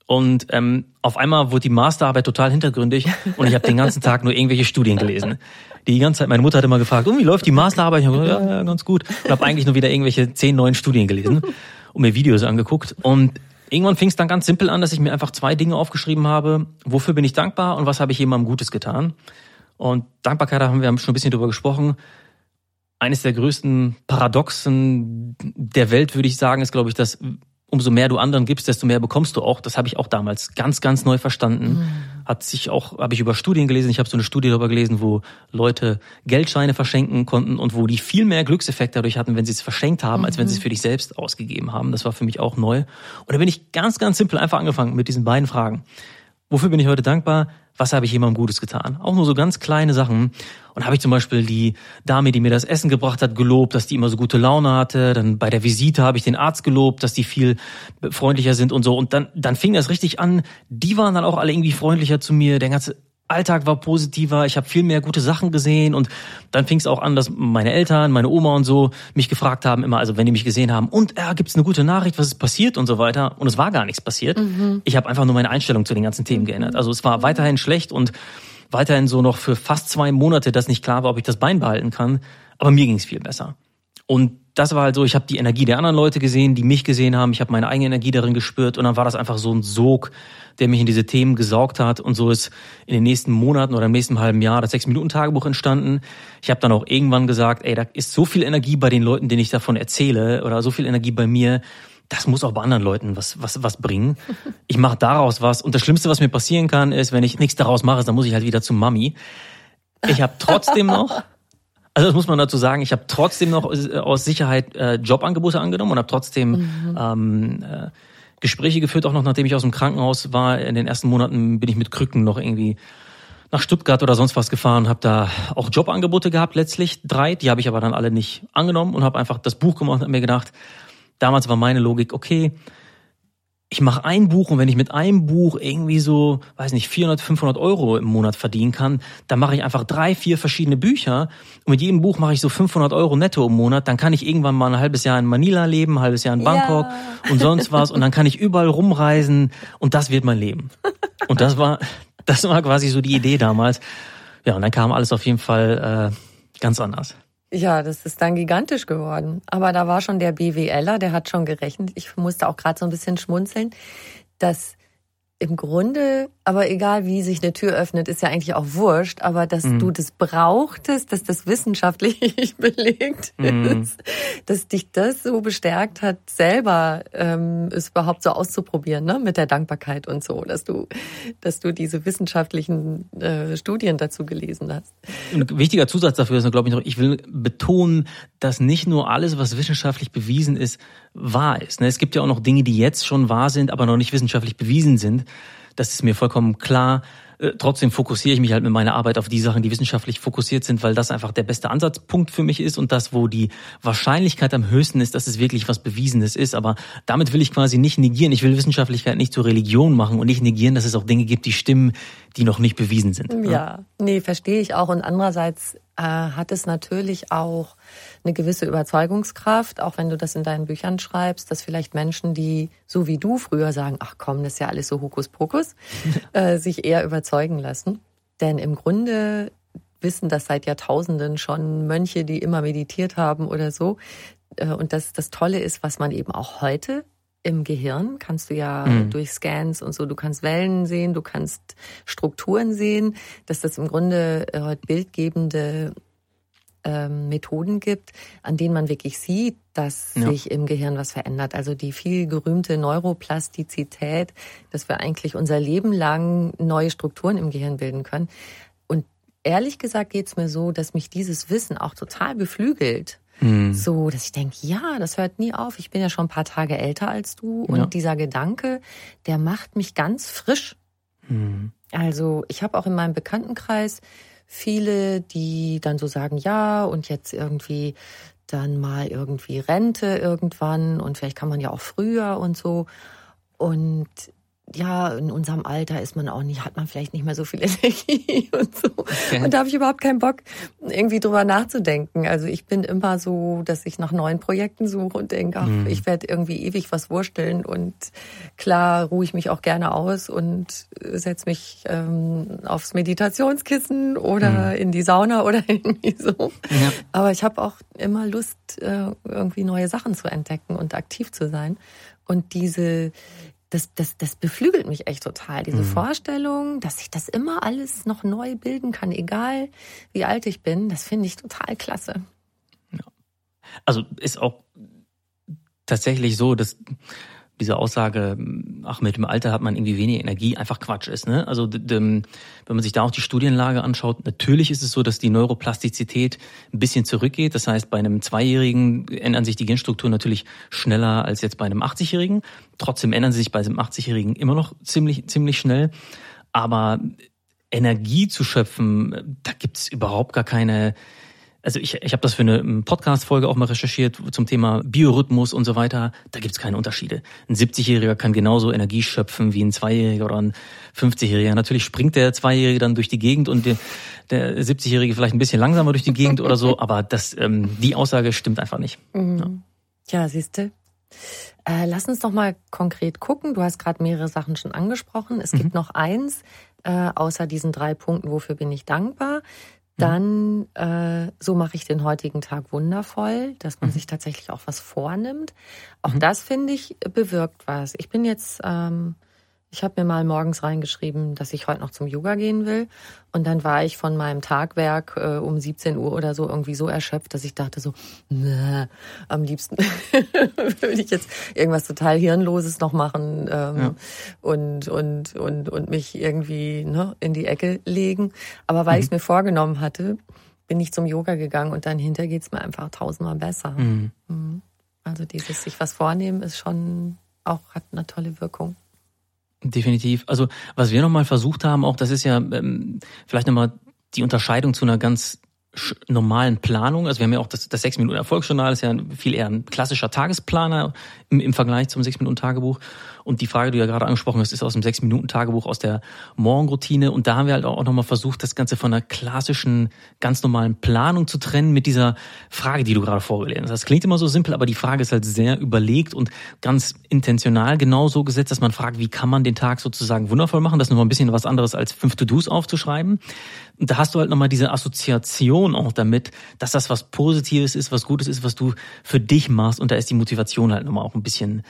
Und ähm, auf einmal wurde die Masterarbeit total hintergründig und ich habe den ganzen Tag nur irgendwelche Studien gelesen. Die ganze Zeit, meine Mutter hat immer gefragt, oh, wie läuft die Masterarbeit? Ich habe gesagt, ja, ja, ganz gut. Und habe eigentlich nur wieder irgendwelche zehn neuen Studien gelesen und mir Videos angeguckt. Und Irgendwann fing es dann ganz simpel an, dass ich mir einfach zwei Dinge aufgeschrieben habe. Wofür bin ich dankbar und was habe ich jemandem Gutes getan? Und Dankbarkeit, da haben wir schon ein bisschen drüber gesprochen. Eines der größten Paradoxen der Welt, würde ich sagen, ist, glaube ich, dass umso mehr du anderen gibst, desto mehr bekommst du auch. Das habe ich auch damals ganz, ganz neu verstanden. Mhm. Hat sich auch, habe ich über Studien gelesen. Ich habe so eine Studie darüber gelesen, wo Leute Geldscheine verschenken konnten und wo die viel mehr Glückseffekt dadurch hatten, wenn sie es verschenkt haben, mhm. als wenn sie es mhm. für dich selbst ausgegeben haben. Das war für mich auch neu. Und da bin ich ganz, ganz simpel einfach angefangen mit diesen beiden Fragen. Wofür bin ich heute dankbar? Was habe ich jemandem Gutes getan? Auch nur so ganz kleine Sachen. Und habe ich zum Beispiel die Dame, die mir das Essen gebracht hat, gelobt, dass die immer so gute Laune hatte. Dann bei der Visite habe ich den Arzt gelobt, dass die viel freundlicher sind und so. Und dann, dann fing das richtig an. Die waren dann auch alle irgendwie freundlicher zu mir. Der ganze Alltag war positiver, ich habe viel mehr gute Sachen gesehen und dann fing es auch an, dass meine Eltern, meine Oma und so mich gefragt haben immer, also wenn die mich gesehen haben, und äh, gibt's eine gute Nachricht, was ist passiert und so weiter und es war gar nichts passiert. Mhm. Ich habe einfach nur meine Einstellung zu den ganzen Themen geändert. Also es war weiterhin schlecht und weiterhin so noch für fast zwei Monate, dass nicht klar war, ob ich das Bein behalten kann, aber mir ging's viel besser. Und das war halt so, ich habe die Energie der anderen Leute gesehen, die mich gesehen haben, ich habe meine eigene Energie darin gespürt und dann war das einfach so ein Sog, der mich in diese Themen gesaugt hat und so ist in den nächsten Monaten oder im nächsten halben Jahr das 6-Minuten-Tagebuch entstanden. Ich habe dann auch irgendwann gesagt, ey, da ist so viel Energie bei den Leuten, denen ich davon erzähle oder so viel Energie bei mir, das muss auch bei anderen Leuten was, was, was bringen. Ich mache daraus was und das Schlimmste, was mir passieren kann, ist, wenn ich nichts daraus mache, dann muss ich halt wieder zu Mami. Ich habe trotzdem noch also das muss man dazu sagen, ich habe trotzdem noch äh, aus Sicherheit äh, Jobangebote angenommen und habe trotzdem mhm. ähm, äh, Gespräche geführt, auch noch nachdem ich aus dem Krankenhaus war. In den ersten Monaten bin ich mit Krücken noch irgendwie nach Stuttgart oder sonst was gefahren, habe da auch Jobangebote gehabt letztlich, drei, die habe ich aber dann alle nicht angenommen und habe einfach das Buch gemacht und mir gedacht, damals war meine Logik, okay, ich mache ein Buch und wenn ich mit einem Buch irgendwie so, weiß nicht, 400, 500 Euro im Monat verdienen kann, dann mache ich einfach drei, vier verschiedene Bücher und mit jedem Buch mache ich so 500 Euro netto im Monat. Dann kann ich irgendwann mal ein halbes Jahr in Manila leben, ein halbes Jahr in Bangkok ja. und sonst was und dann kann ich überall rumreisen und das wird mein Leben. Und das war, das war quasi so die Idee damals. Ja, und dann kam alles auf jeden Fall äh, ganz anders. Ja, das ist dann gigantisch geworden. Aber da war schon der BWLer, der hat schon gerechnet. Ich musste auch gerade so ein bisschen schmunzeln, dass im Grunde, aber egal wie sich eine Tür öffnet, ist ja eigentlich auch wurscht, aber dass mhm. du das brauchtest, dass das wissenschaftlich belegt mhm. ist, dass dich das so bestärkt hat, selber ähm, es überhaupt so auszuprobieren, ne, mit der Dankbarkeit und so, dass du, dass du diese wissenschaftlichen äh, Studien dazu gelesen hast. Ein wichtiger Zusatz dafür ist, glaube ich, noch, ich will betonen, dass nicht nur alles, was wissenschaftlich bewiesen ist, wahr ist. Ne? Es gibt ja auch noch Dinge, die jetzt schon wahr sind, aber noch nicht wissenschaftlich bewiesen sind. Das ist mir vollkommen klar. Äh, trotzdem fokussiere ich mich halt mit meiner Arbeit auf die Sachen, die wissenschaftlich fokussiert sind, weil das einfach der beste Ansatzpunkt für mich ist und das, wo die Wahrscheinlichkeit am höchsten ist, dass es wirklich was Bewiesenes ist. Aber damit will ich quasi nicht negieren. Ich will Wissenschaftlichkeit nicht zur Religion machen und nicht negieren, dass es auch Dinge gibt, die stimmen, die noch nicht bewiesen sind. Ja, ja. nee, verstehe ich auch. Und andererseits äh, hat es natürlich auch eine gewisse Überzeugungskraft, auch wenn du das in deinen Büchern schreibst, dass vielleicht Menschen, die so wie du früher sagen, ach komm, das ist ja alles so Hokuspokus, äh, sich eher überzeugen lassen. Denn im Grunde wissen das seit Jahrtausenden schon, Mönche, die immer meditiert haben oder so. Äh, und das, das Tolle ist, was man eben auch heute im Gehirn kannst du ja mhm. durch Scans und so, du kannst Wellen sehen, du kannst Strukturen sehen, dass das im Grunde äh, bildgebende ähm, Methoden gibt, an denen man wirklich sieht, dass ja. sich im Gehirn was verändert. Also die viel gerühmte Neuroplastizität, dass wir eigentlich unser Leben lang neue Strukturen im Gehirn bilden können. Und ehrlich gesagt geht's mir so, dass mich dieses Wissen auch total beflügelt. Mhm. So, dass ich denke, ja, das hört nie auf. Ich bin ja schon ein paar Tage älter als du. Und ja. dieser Gedanke, der macht mich ganz frisch. Mhm. Also ich habe auch in meinem Bekanntenkreis viele, die dann so sagen, ja, und jetzt irgendwie dann mal irgendwie Rente irgendwann und vielleicht kann man ja auch früher und so. Und ja, in unserem Alter ist man auch nicht, hat man vielleicht nicht mehr so viel Energie und so. Okay. Und da habe ich überhaupt keinen Bock, irgendwie drüber nachzudenken. Also ich bin immer so, dass ich nach neuen Projekten suche und denke, ach, mhm. ich werde irgendwie ewig was wursteln und klar ruhe ich mich auch gerne aus und setze mich ähm, aufs Meditationskissen oder mhm. in die Sauna oder irgendwie so. Ja. Aber ich habe auch immer Lust, äh, irgendwie neue Sachen zu entdecken und aktiv zu sein. Und diese das, das, das beflügelt mich echt total. Diese mhm. Vorstellung, dass ich das immer alles noch neu bilden kann, egal wie alt ich bin, das finde ich total klasse. Ja. Also ist auch tatsächlich so, dass diese Aussage, ach, mit dem Alter hat man irgendwie weniger Energie, einfach Quatsch ist. Ne? Also wenn man sich da auch die Studienlage anschaut, natürlich ist es so, dass die Neuroplastizität ein bisschen zurückgeht. Das heißt, bei einem Zweijährigen ändern sich die Genstrukturen natürlich schneller als jetzt bei einem 80-Jährigen. Trotzdem ändern sie sich bei einem 80-Jährigen immer noch ziemlich, ziemlich schnell. Aber Energie zu schöpfen, da gibt's überhaupt gar keine also ich, ich habe das für eine Podcast-Folge auch mal recherchiert zum Thema Biorhythmus und so weiter. Da gibt's keine Unterschiede. Ein 70-Jähriger kann genauso Energie schöpfen wie ein Zweijähriger oder ein 50-Jähriger. Natürlich springt der Zweijährige dann durch die Gegend und der, der 70-Jährige vielleicht ein bisschen langsamer durch die Gegend oder so, aber das, ähm, die Aussage stimmt einfach nicht. Mhm. Ja, ja siehste. Äh, lass uns doch mal konkret gucken. Du hast gerade mehrere Sachen schon angesprochen. Es mhm. gibt noch eins, äh, außer diesen drei Punkten, wofür bin ich dankbar dann äh, so mache ich den heutigen Tag wundervoll, dass man mhm. sich tatsächlich auch was vornimmt. Auch mhm. das finde ich bewirkt was. Ich bin jetzt ähm, ich habe mir mal morgens reingeschrieben, dass ich heute noch zum Yoga gehen will. Und dann war ich von meinem Tagwerk äh, um 17 Uhr oder so irgendwie so erschöpft, dass ich dachte so, na, am liebsten würde ich jetzt irgendwas total Hirnloses noch machen ähm, ja. und, und, und, und mich irgendwie ne, in die Ecke legen. Aber weil mhm. ich es mir vorgenommen hatte, bin ich zum Yoga gegangen und dann hinter geht's mir einfach tausendmal besser. Mhm. mhm. Also dieses sich was vornehmen ist schon auch, hat eine tolle Wirkung. Definitiv. Also was wir nochmal versucht haben, auch das ist ja ähm, vielleicht nochmal die Unterscheidung zu einer ganz normalen Planung. Also wir haben ja auch das, das 6 Minuten Erfolgsjournal, ist ja viel eher ein klassischer Tagesplaner im, im Vergleich zum 6 Minuten Tagebuch. Und die Frage, die du ja gerade angesprochen hast, ist aus dem 6 Minuten Tagebuch, aus der Morgenroutine. Und da haben wir halt auch nochmal versucht, das Ganze von einer klassischen, ganz normalen Planung zu trennen mit dieser Frage, die du gerade vorgelesen hast. Das klingt immer so simpel, aber die Frage ist halt sehr überlegt und ganz intentional genau so gesetzt, dass man fragt, wie kann man den Tag sozusagen wundervoll machen? Das ist nochmal ein bisschen was anderes als fünf To-Dos aufzuschreiben. Und da hast du halt nochmal diese Assoziation auch damit, dass das was Positives ist, was Gutes ist, was du für dich machst. Und da ist die Motivation halt nochmal auch ein bisschen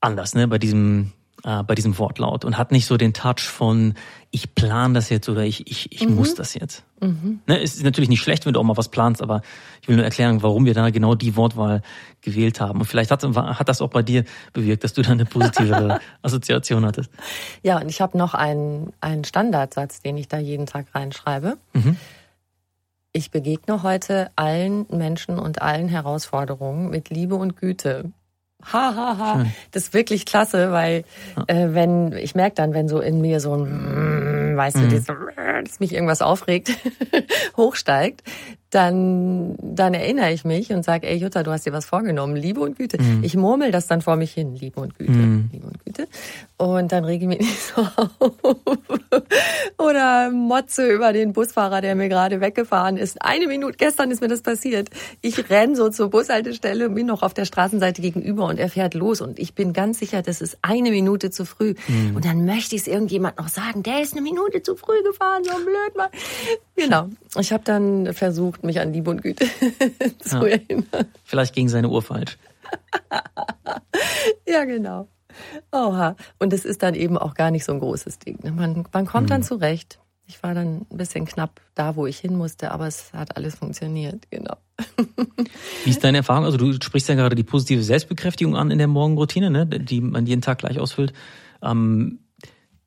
anders, ne, bei diesem, äh, bei diesem Wortlaut. Und hat nicht so den Touch von, ich plan das jetzt oder ich, ich, ich mhm. muss das jetzt. Mhm. Ne, ist natürlich nicht schlecht, wenn du auch mal was planst, aber ich will nur erklären, warum wir da genau die Wortwahl gewählt haben. Und vielleicht hat, hat das auch bei dir bewirkt, dass du da eine positive Assoziation hattest. Ja, und ich habe noch einen, einen Standardsatz, den ich da jeden Tag reinschreibe. Mhm. Ich begegne heute allen Menschen und allen Herausforderungen mit Liebe und Güte. Ha, ha, ha. Das ist wirklich klasse, weil äh, wenn ich merke dann, wenn so in mir so ein, weißt du, mhm. das, dass mich irgendwas aufregt, hochsteigt, dann, dann erinnere ich mich und sage, ey Jutta, du hast dir was vorgenommen, Liebe und Güte. Mhm. Ich murmel das dann vor mich hin, Liebe und Güte, mhm. Liebe und Güte. Und dann rege ich mich nicht so auf. Oder motze über den Busfahrer, der mir gerade weggefahren ist. Eine Minute, gestern ist mir das passiert. Ich renn so zur Bushaltestelle, bin noch auf der Straßenseite gegenüber und er fährt los. Und ich bin ganz sicher, das ist eine Minute zu früh. Mhm. Und dann möchte ich es irgendjemand noch sagen, der ist eine Minute zu früh gefahren, so blöd, Mann. Genau. Ich habe dann versucht, mich an Liebe und Güte zu ja. erinnern. Vielleicht gegen seine Uhr falsch. ja, genau. Oha. Und es ist dann eben auch gar nicht so ein großes Ding. Ne? Man, man kommt mhm. dann zurecht. Ich war dann ein bisschen knapp da, wo ich hin musste, aber es hat alles funktioniert, genau. Wie ist deine Erfahrung? Also du sprichst ja gerade die positive Selbstbekräftigung an in der Morgenroutine, ne? die man jeden Tag gleich ausfüllt. Ähm,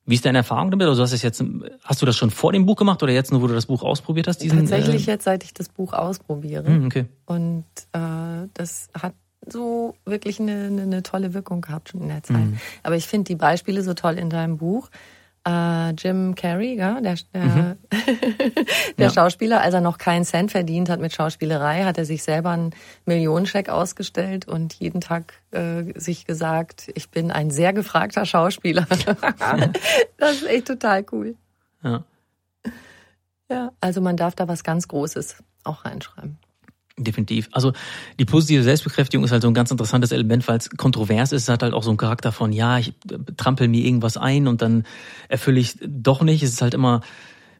wie ist deine Erfahrung damit? Also hast, du jetzt, hast du das schon vor dem Buch gemacht oder jetzt nur, wo du das Buch ausprobiert hast? Diesen, Tatsächlich äh... jetzt, seit ich das Buch ausprobiere. Hm, okay. Und äh, das hat so wirklich eine, eine, eine, tolle Wirkung gehabt schon in der Zeit. Mhm. Aber ich finde die Beispiele so toll in deinem Buch äh, Jim Carrey, ja, der, der, mhm. der ja. Schauspieler, als er noch keinen Cent verdient hat mit Schauspielerei, hat er sich selber einen Millionenscheck ausgestellt und jeden Tag äh, sich gesagt, ich bin ein sehr gefragter Schauspieler. das ist echt total cool. Ja. Ja, also man darf da was ganz Großes auch reinschreiben. Definitiv. Also die positive Selbstbekräftigung ist halt so ein ganz interessantes Element, weil es kontrovers ist. Es hat halt auch so einen Charakter von, ja, ich trampel mir irgendwas ein und dann erfülle ich doch nicht. Es ist halt immer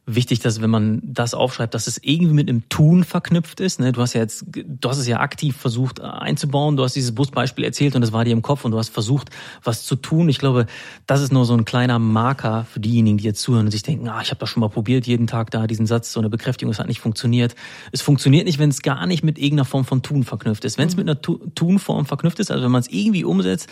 wichtig, dass wenn man das aufschreibt, dass es irgendwie mit einem Tun verknüpft ist. Ne? Du hast ja jetzt, du hast es ja aktiv versucht einzubauen. Du hast dieses Busbeispiel erzählt und es war dir im Kopf und du hast versucht, was zu tun. Ich glaube, das ist nur so ein kleiner Marker für diejenigen, die jetzt zuhören und sich denken, ah, ich habe das schon mal probiert, jeden Tag da diesen Satz, so eine Bekräftigung, es hat nicht funktioniert. Es funktioniert nicht, wenn es gar nicht mit irgendeiner Form von Tun verknüpft ist. Wenn es mit einer Tunform verknüpft ist, also wenn man es irgendwie umsetzt,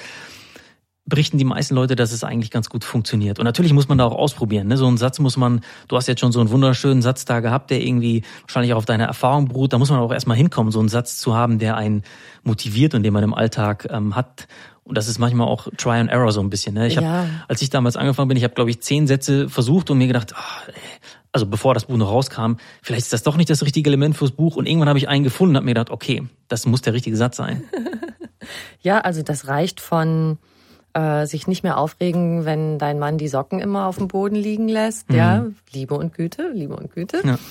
berichten die meisten Leute, dass es eigentlich ganz gut funktioniert. Und natürlich muss man da auch ausprobieren. Ne? So einen Satz muss man, du hast jetzt schon so einen wunderschönen Satz da gehabt, der irgendwie wahrscheinlich auch auf deiner Erfahrung beruht. Da muss man auch erstmal hinkommen, so einen Satz zu haben, der einen motiviert und den man im Alltag ähm, hat. Und das ist manchmal auch Try and Error so ein bisschen. Ne? Ich hab, ja. als ich damals angefangen bin, ich habe, glaube ich, zehn Sätze versucht und mir gedacht, oh, also bevor das Buch noch rauskam, vielleicht ist das doch nicht das richtige Element fürs Buch. Und irgendwann habe ich einen gefunden und habe mir gedacht, okay, das muss der richtige Satz sein. ja, also das reicht von äh, sich nicht mehr aufregen, wenn dein Mann die Socken immer auf dem Boden liegen lässt. Mhm. Ja, Liebe und Güte, Liebe und Güte. Ja.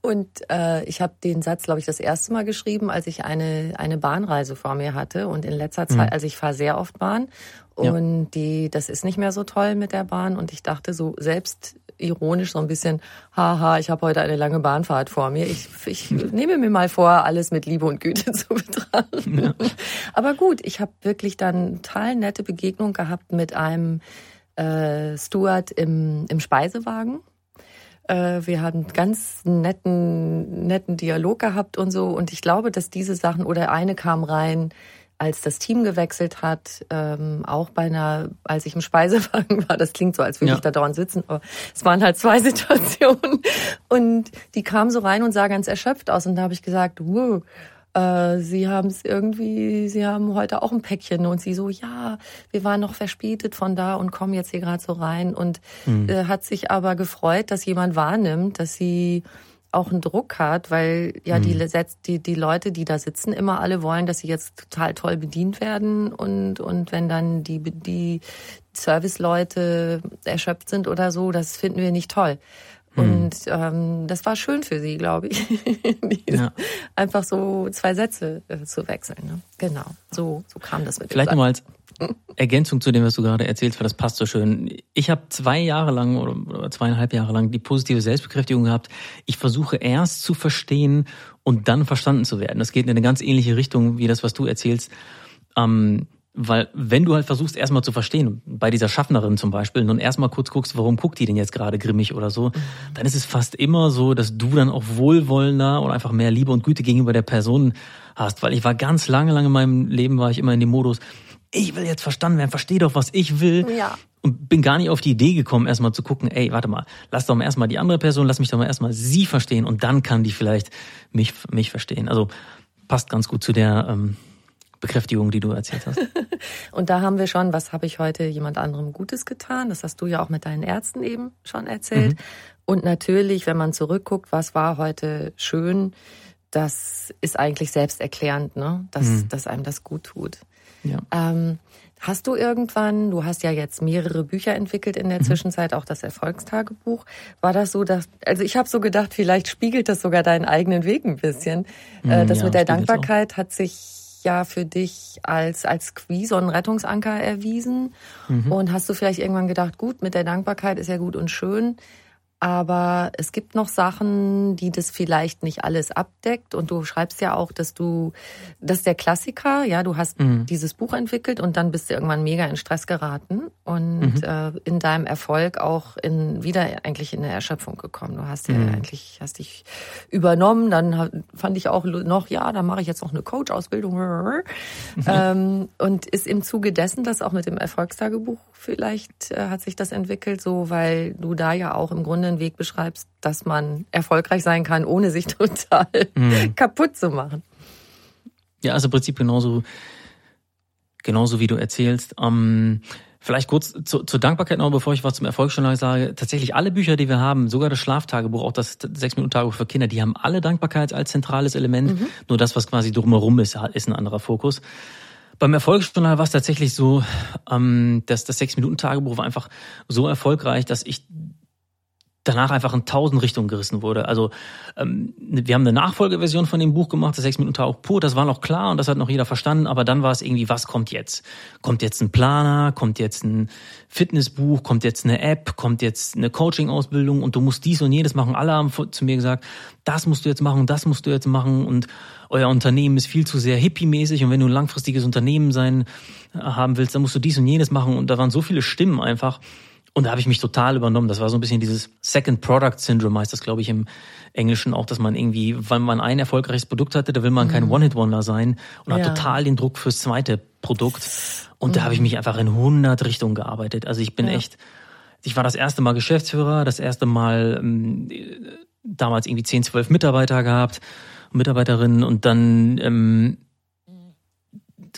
und äh, ich habe den Satz, glaube ich, das erste Mal geschrieben, als ich eine eine Bahnreise vor mir hatte. Und in letzter Zeit, mhm. also ich fahre sehr oft Bahn und ja. die, das ist nicht mehr so toll mit der Bahn. Und ich dachte so, selbst ironisch so ein bisschen, haha, ich habe heute eine lange Bahnfahrt vor mir. Ich, ich nehme mir mal vor, alles mit Liebe und Güte zu betrachten. Ja. Aber gut, ich habe wirklich dann total nette Begegnung gehabt mit einem äh, Stuart im, im Speisewagen. Äh, wir haben ganz netten, netten Dialog gehabt und so. Und ich glaube, dass diese Sachen, oder eine kam rein, als das Team gewechselt hat, ähm, auch bei einer, als ich im Speisewagen war, das klingt so, als würde ja. ich da dauernd sitzen, aber es waren halt zwei Situationen. Und die kam so rein und sah ganz erschöpft aus. Und da habe ich gesagt, wow, äh, Sie haben es irgendwie, Sie haben heute auch ein Päckchen. Und sie so, ja, wir waren noch verspätet von da und kommen jetzt hier gerade so rein. Und mhm. äh, hat sich aber gefreut, dass jemand wahrnimmt, dass sie auch einen Druck hat, weil ja die, mhm. die, die Leute, die da sitzen, immer alle wollen, dass sie jetzt total toll bedient werden und, und wenn dann die, die Serviceleute erschöpft sind oder so, das finden wir nicht toll. Mhm. Und ähm, das war schön für sie, glaube ich, ja. einfach so zwei Sätze äh, zu wechseln. Ne? Genau, so, so kam das mit. Vielleicht nochmal als Ergänzung zu dem, was du gerade erzählst, weil das passt so schön. Ich habe zwei Jahre lang oder zweieinhalb Jahre lang die positive Selbstbekräftigung gehabt. Ich versuche erst zu verstehen und dann verstanden zu werden. Das geht in eine ganz ähnliche Richtung wie das, was du erzählst. Ähm, weil wenn du halt versuchst erstmal zu verstehen, bei dieser Schaffnerin zum Beispiel, nun erstmal kurz guckst, warum guckt die denn jetzt gerade grimmig oder so, dann ist es fast immer so, dass du dann auch wohlwollender oder einfach mehr Liebe und Güte gegenüber der Person hast. Weil ich war ganz lange, lange in meinem Leben, war ich immer in dem Modus, ich will jetzt verstanden werden, versteh doch, was ich will. Ja. Und bin gar nicht auf die Idee gekommen, erstmal zu gucken, ey, warte mal, lass doch mal erstmal die andere Person, lass mich doch mal erstmal sie verstehen und dann kann die vielleicht mich, mich verstehen. Also passt ganz gut zu der ähm, Bekräftigung, die du erzählt hast. und da haben wir schon, was habe ich heute jemand anderem Gutes getan? Das hast du ja auch mit deinen Ärzten eben schon erzählt. Mhm. Und natürlich, wenn man zurückguckt, was war heute schön, das ist eigentlich selbsterklärend, ne? dass, mhm. dass einem das gut tut. Ja. Ähm, hast du irgendwann, du hast ja jetzt mehrere Bücher entwickelt in der mhm. Zwischenzeit, auch das Erfolgstagebuch. War das so, dass, also ich habe so gedacht, vielleicht spiegelt das sogar deinen eigenen Weg ein bisschen. Mhm, äh, das ja, mit der Dankbarkeit hat sich ja für dich als, als wie so ein Rettungsanker erwiesen. Mhm. Und hast du vielleicht irgendwann gedacht, gut, mit der Dankbarkeit ist ja gut und schön. Aber es gibt noch Sachen, die das vielleicht nicht alles abdeckt. Und du schreibst ja auch, dass du, das ist der Klassiker, ja, du hast mhm. dieses Buch entwickelt und dann bist du irgendwann mega in Stress geraten und mhm. äh, in deinem Erfolg auch in, wieder eigentlich in der Erschöpfung gekommen. Du hast ja mhm. eigentlich, hast dich übernommen, dann fand ich auch noch, ja, dann mache ich jetzt noch eine Coach-Ausbildung. ähm, und ist im Zuge dessen, das auch mit dem Erfolgstagebuch vielleicht äh, hat sich das entwickelt, so, weil du da ja auch im Grunde einen Weg beschreibst, dass man erfolgreich sein kann, ohne sich total mhm. kaputt zu machen. Ja, also im Prinzip genauso, genauso wie du erzählst. Ähm, vielleicht kurz zu, zur Dankbarkeit noch, bevor ich was zum Erfolgsjournal sage. Tatsächlich alle Bücher, die wir haben, sogar das Schlaftagebuch, auch das Sechs-Minuten-Tagebuch für Kinder, die haben alle Dankbarkeit als zentrales Element. Mhm. Nur das, was quasi drumherum ist, ist ein anderer Fokus. Beim Erfolgsjournal war es tatsächlich so, ähm, dass das Sechs-Minuten-Tagebuch war einfach so erfolgreich, dass ich danach einfach in tausend Richtungen gerissen wurde. Also ähm, wir haben eine Nachfolgeversion von dem Buch gemacht, das sechs Minuten auch pur, das war noch klar und das hat noch jeder verstanden, aber dann war es irgendwie, was kommt jetzt? Kommt jetzt ein Planer, kommt jetzt ein Fitnessbuch, kommt jetzt eine App, kommt jetzt eine Coaching-Ausbildung? Und du musst dies und jenes machen. Alle haben zu mir gesagt, das musst du jetzt machen, das musst du jetzt machen. Und euer Unternehmen ist viel zu sehr hippie-mäßig. Und wenn du ein langfristiges Unternehmen sein äh, haben willst, dann musst du dies und jenes machen. Und da waren so viele Stimmen einfach, und da habe ich mich total übernommen. Das war so ein bisschen dieses Second Product Syndrome, heißt das, glaube ich, im Englischen auch, dass man irgendwie, weil man ein erfolgreiches Produkt hatte, da will man kein mhm. One-Hit-Wonder sein und ja. hat total den Druck fürs zweite Produkt. Und mhm. da habe ich mich einfach in 100 Richtungen gearbeitet. Also ich bin ja. echt, ich war das erste Mal Geschäftsführer, das erste Mal ähm, damals irgendwie 10, 12 Mitarbeiter gehabt, Mitarbeiterinnen und dann ähm,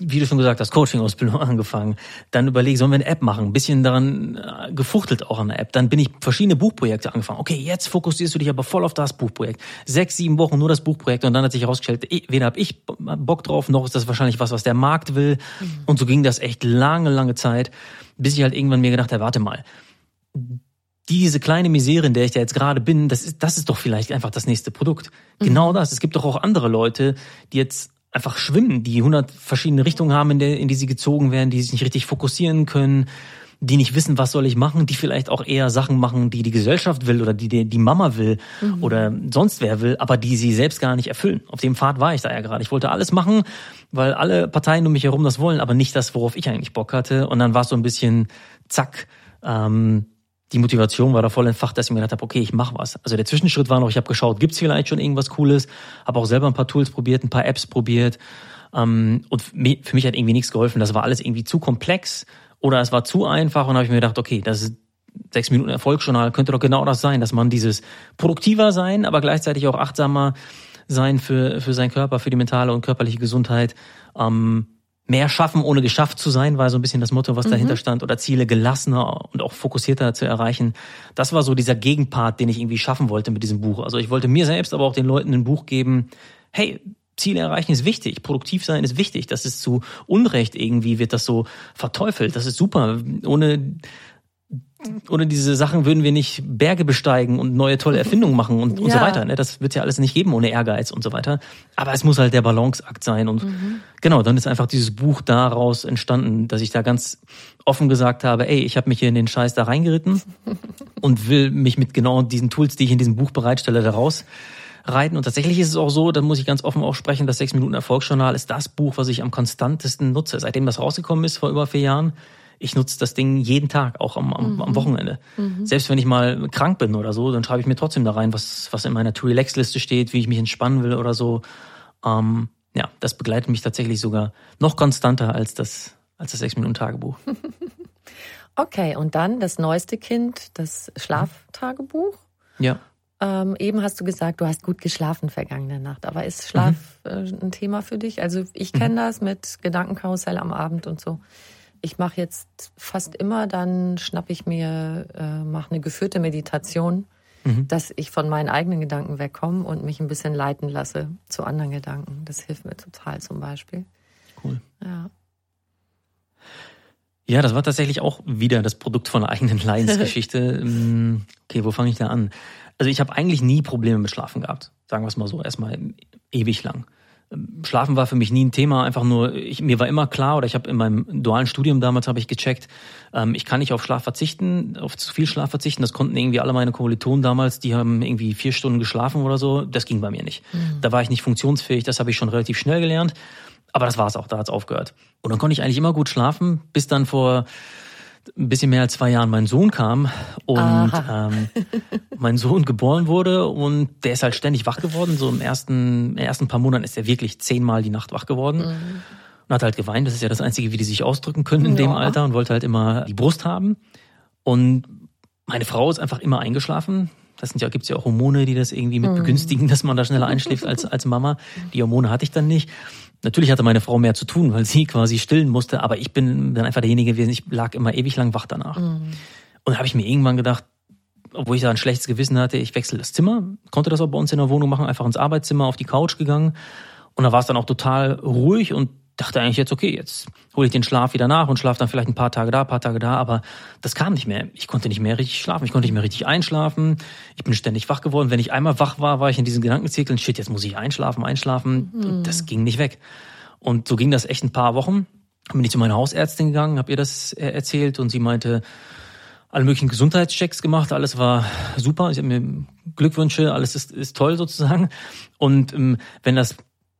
wie du schon gesagt hast, Coaching-Ausbildung angefangen. Dann überlege, sollen wir eine App machen? Ein bisschen daran äh, gefuchtelt auch an der App. Dann bin ich verschiedene Buchprojekte angefangen. Okay, jetzt fokussierst du dich aber voll auf das Buchprojekt. Sechs, sieben Wochen nur das Buchprojekt und dann hat sich herausgestellt, weder habe ich Bock drauf, noch ist das wahrscheinlich was, was der Markt will. Mhm. Und so ging das echt lange, lange Zeit, bis ich halt irgendwann mir gedacht habe, warte mal, diese kleine Misere, in der ich da jetzt gerade bin, das ist, das ist doch vielleicht einfach das nächste Produkt. Mhm. Genau das. Es gibt doch auch andere Leute, die jetzt einfach schwimmen, die hundert verschiedene Richtungen haben, in, der, in die sie gezogen werden, die sich nicht richtig fokussieren können, die nicht wissen, was soll ich machen, die vielleicht auch eher Sachen machen, die die Gesellschaft will oder die die, die Mama will mhm. oder sonst wer will, aber die sie selbst gar nicht erfüllen. Auf dem Pfad war ich da ja gerade. Ich wollte alles machen, weil alle Parteien um mich herum das wollen, aber nicht das, worauf ich eigentlich Bock hatte. Und dann war es so ein bisschen zack. Ähm, die Motivation war da voll entfacht, dass ich mir gedacht habe, okay, ich mache was. Also der Zwischenschritt war noch, ich habe geschaut, gibt's vielleicht schon irgendwas Cooles, habe auch selber ein paar Tools probiert, ein paar Apps probiert. Ähm, und für mich hat irgendwie nichts geholfen. Das war alles irgendwie zu komplex oder es war zu einfach und habe ich mir gedacht, okay, das ist sechs Minuten Erfolgsjournal, könnte doch genau das sein, dass man dieses produktiver sein, aber gleichzeitig auch achtsamer sein für, für seinen Körper, für die mentale und körperliche Gesundheit. Ähm, mehr schaffen, ohne geschafft zu sein, war so ein bisschen das Motto, was mhm. dahinter stand, oder Ziele gelassener und auch fokussierter zu erreichen. Das war so dieser Gegenpart, den ich irgendwie schaffen wollte mit diesem Buch. Also ich wollte mir selbst, aber auch den Leuten ein Buch geben, hey, Ziele erreichen ist wichtig, produktiv sein ist wichtig. Das ist zu Unrecht irgendwie, wird das so verteufelt. Das ist super. Ohne ohne diese Sachen würden wir nicht Berge besteigen und neue tolle Erfindungen machen und, und ja. so weiter. Ne? Das wird ja alles nicht geben ohne Ehrgeiz und so weiter. Aber es muss halt der Balanceakt sein. Und mhm. genau, dann ist einfach dieses Buch daraus entstanden, dass ich da ganz offen gesagt habe, ey, ich habe mich hier in den Scheiß da reingeritten und will mich mit genau diesen Tools, die ich in diesem Buch bereitstelle, daraus reiten. Und tatsächlich ist es auch so, da muss ich ganz offen auch sprechen, das 6 Minuten Erfolgsjournal ist das Buch, was ich am konstantesten nutze. Seitdem das rausgekommen ist, vor über vier Jahren, ich nutze das Ding jeden Tag, auch am, am, mhm. am Wochenende. Mhm. Selbst wenn ich mal krank bin oder so, dann schreibe ich mir trotzdem da rein, was, was in meiner To-Relax-Liste steht, wie ich mich entspannen will oder so. Ähm, ja, das begleitet mich tatsächlich sogar noch konstanter als das, als das 6-Minuten-Tagebuch. okay, und dann das neueste Kind, das Schlaftagebuch. Ja. Ähm, eben hast du gesagt, du hast gut geschlafen vergangene Nacht. Aber ist Schlaf mhm. äh, ein Thema für dich? Also ich kenne mhm. das mit Gedankenkarussell am Abend und so. Ich mache jetzt fast immer, dann schnappe ich mir, äh, mache eine geführte Meditation dass ich von meinen eigenen Gedanken wegkomme und mich ein bisschen leiten lasse zu anderen Gedanken. Das hilft mir total zum Beispiel. Cool. Ja. Ja, das war tatsächlich auch wieder das Produkt von einer eigenen Leidensgeschichte. Ähm, okay, wo fange ich da an? Also ich habe eigentlich nie Probleme mit Schlafen gehabt. Sagen wir es mal so, erstmal ewig lang. Schlafen war für mich nie ein Thema, einfach nur, ich, mir war immer klar, oder ich habe in meinem dualen Studium damals habe ich gecheckt, ähm, ich kann nicht auf Schlaf verzichten, auf zu viel Schlaf verzichten. Das konnten irgendwie alle meine Kommilitonen damals, die haben irgendwie vier Stunden geschlafen oder so. Das ging bei mir nicht. Mhm. Da war ich nicht funktionsfähig, das habe ich schon relativ schnell gelernt. Aber das war's auch, da hat's aufgehört. Und dann konnte ich eigentlich immer gut schlafen, bis dann vor ein bisschen mehr als zwei Jahren mein Sohn kam und ähm, mein Sohn geboren wurde und der ist halt ständig wach geworden. So im ersten, ersten paar Monaten ist er wirklich zehnmal die Nacht wach geworden. Mhm. Und hat halt geweint, das ist ja das Einzige, wie die sich ausdrücken können in ja. dem Alter und wollte halt immer die Brust haben. Und meine Frau ist einfach immer eingeschlafen. Das sind ja, gibt's ja auch Hormone, die das irgendwie mit mhm. begünstigen, dass man da schneller einschläft als, als Mama. Die Hormone hatte ich dann nicht. Natürlich hatte meine Frau mehr zu tun, weil sie quasi stillen musste, aber ich bin dann einfach derjenige gewesen, ich lag immer ewig lang wach danach. Mhm. Und da habe ich mir irgendwann gedacht, obwohl ich da ein schlechtes Gewissen hatte, ich wechsle das Zimmer, konnte das auch bei uns in der Wohnung machen, einfach ins Arbeitszimmer, auf die Couch gegangen. Und da war es dann auch total ruhig und dachte eigentlich jetzt, okay, jetzt hole ich den Schlaf wieder nach und schlafe dann vielleicht ein paar Tage da, ein paar Tage da, aber das kam nicht mehr. Ich konnte nicht mehr richtig schlafen, ich konnte nicht mehr richtig einschlafen. Ich bin ständig wach geworden. Wenn ich einmal wach war, war ich in diesen Gedankenzirkeln, shit, jetzt muss ich einschlafen, einschlafen. Mhm. Das ging nicht weg. Und so ging das echt ein paar Wochen. Dann bin ich zu meiner Hausärztin gegangen, habe ihr das erzählt und sie meinte, alle möglichen Gesundheitschecks gemacht, alles war super. Ich habe mir Glückwünsche, alles ist, ist toll sozusagen. Und ähm, wenn das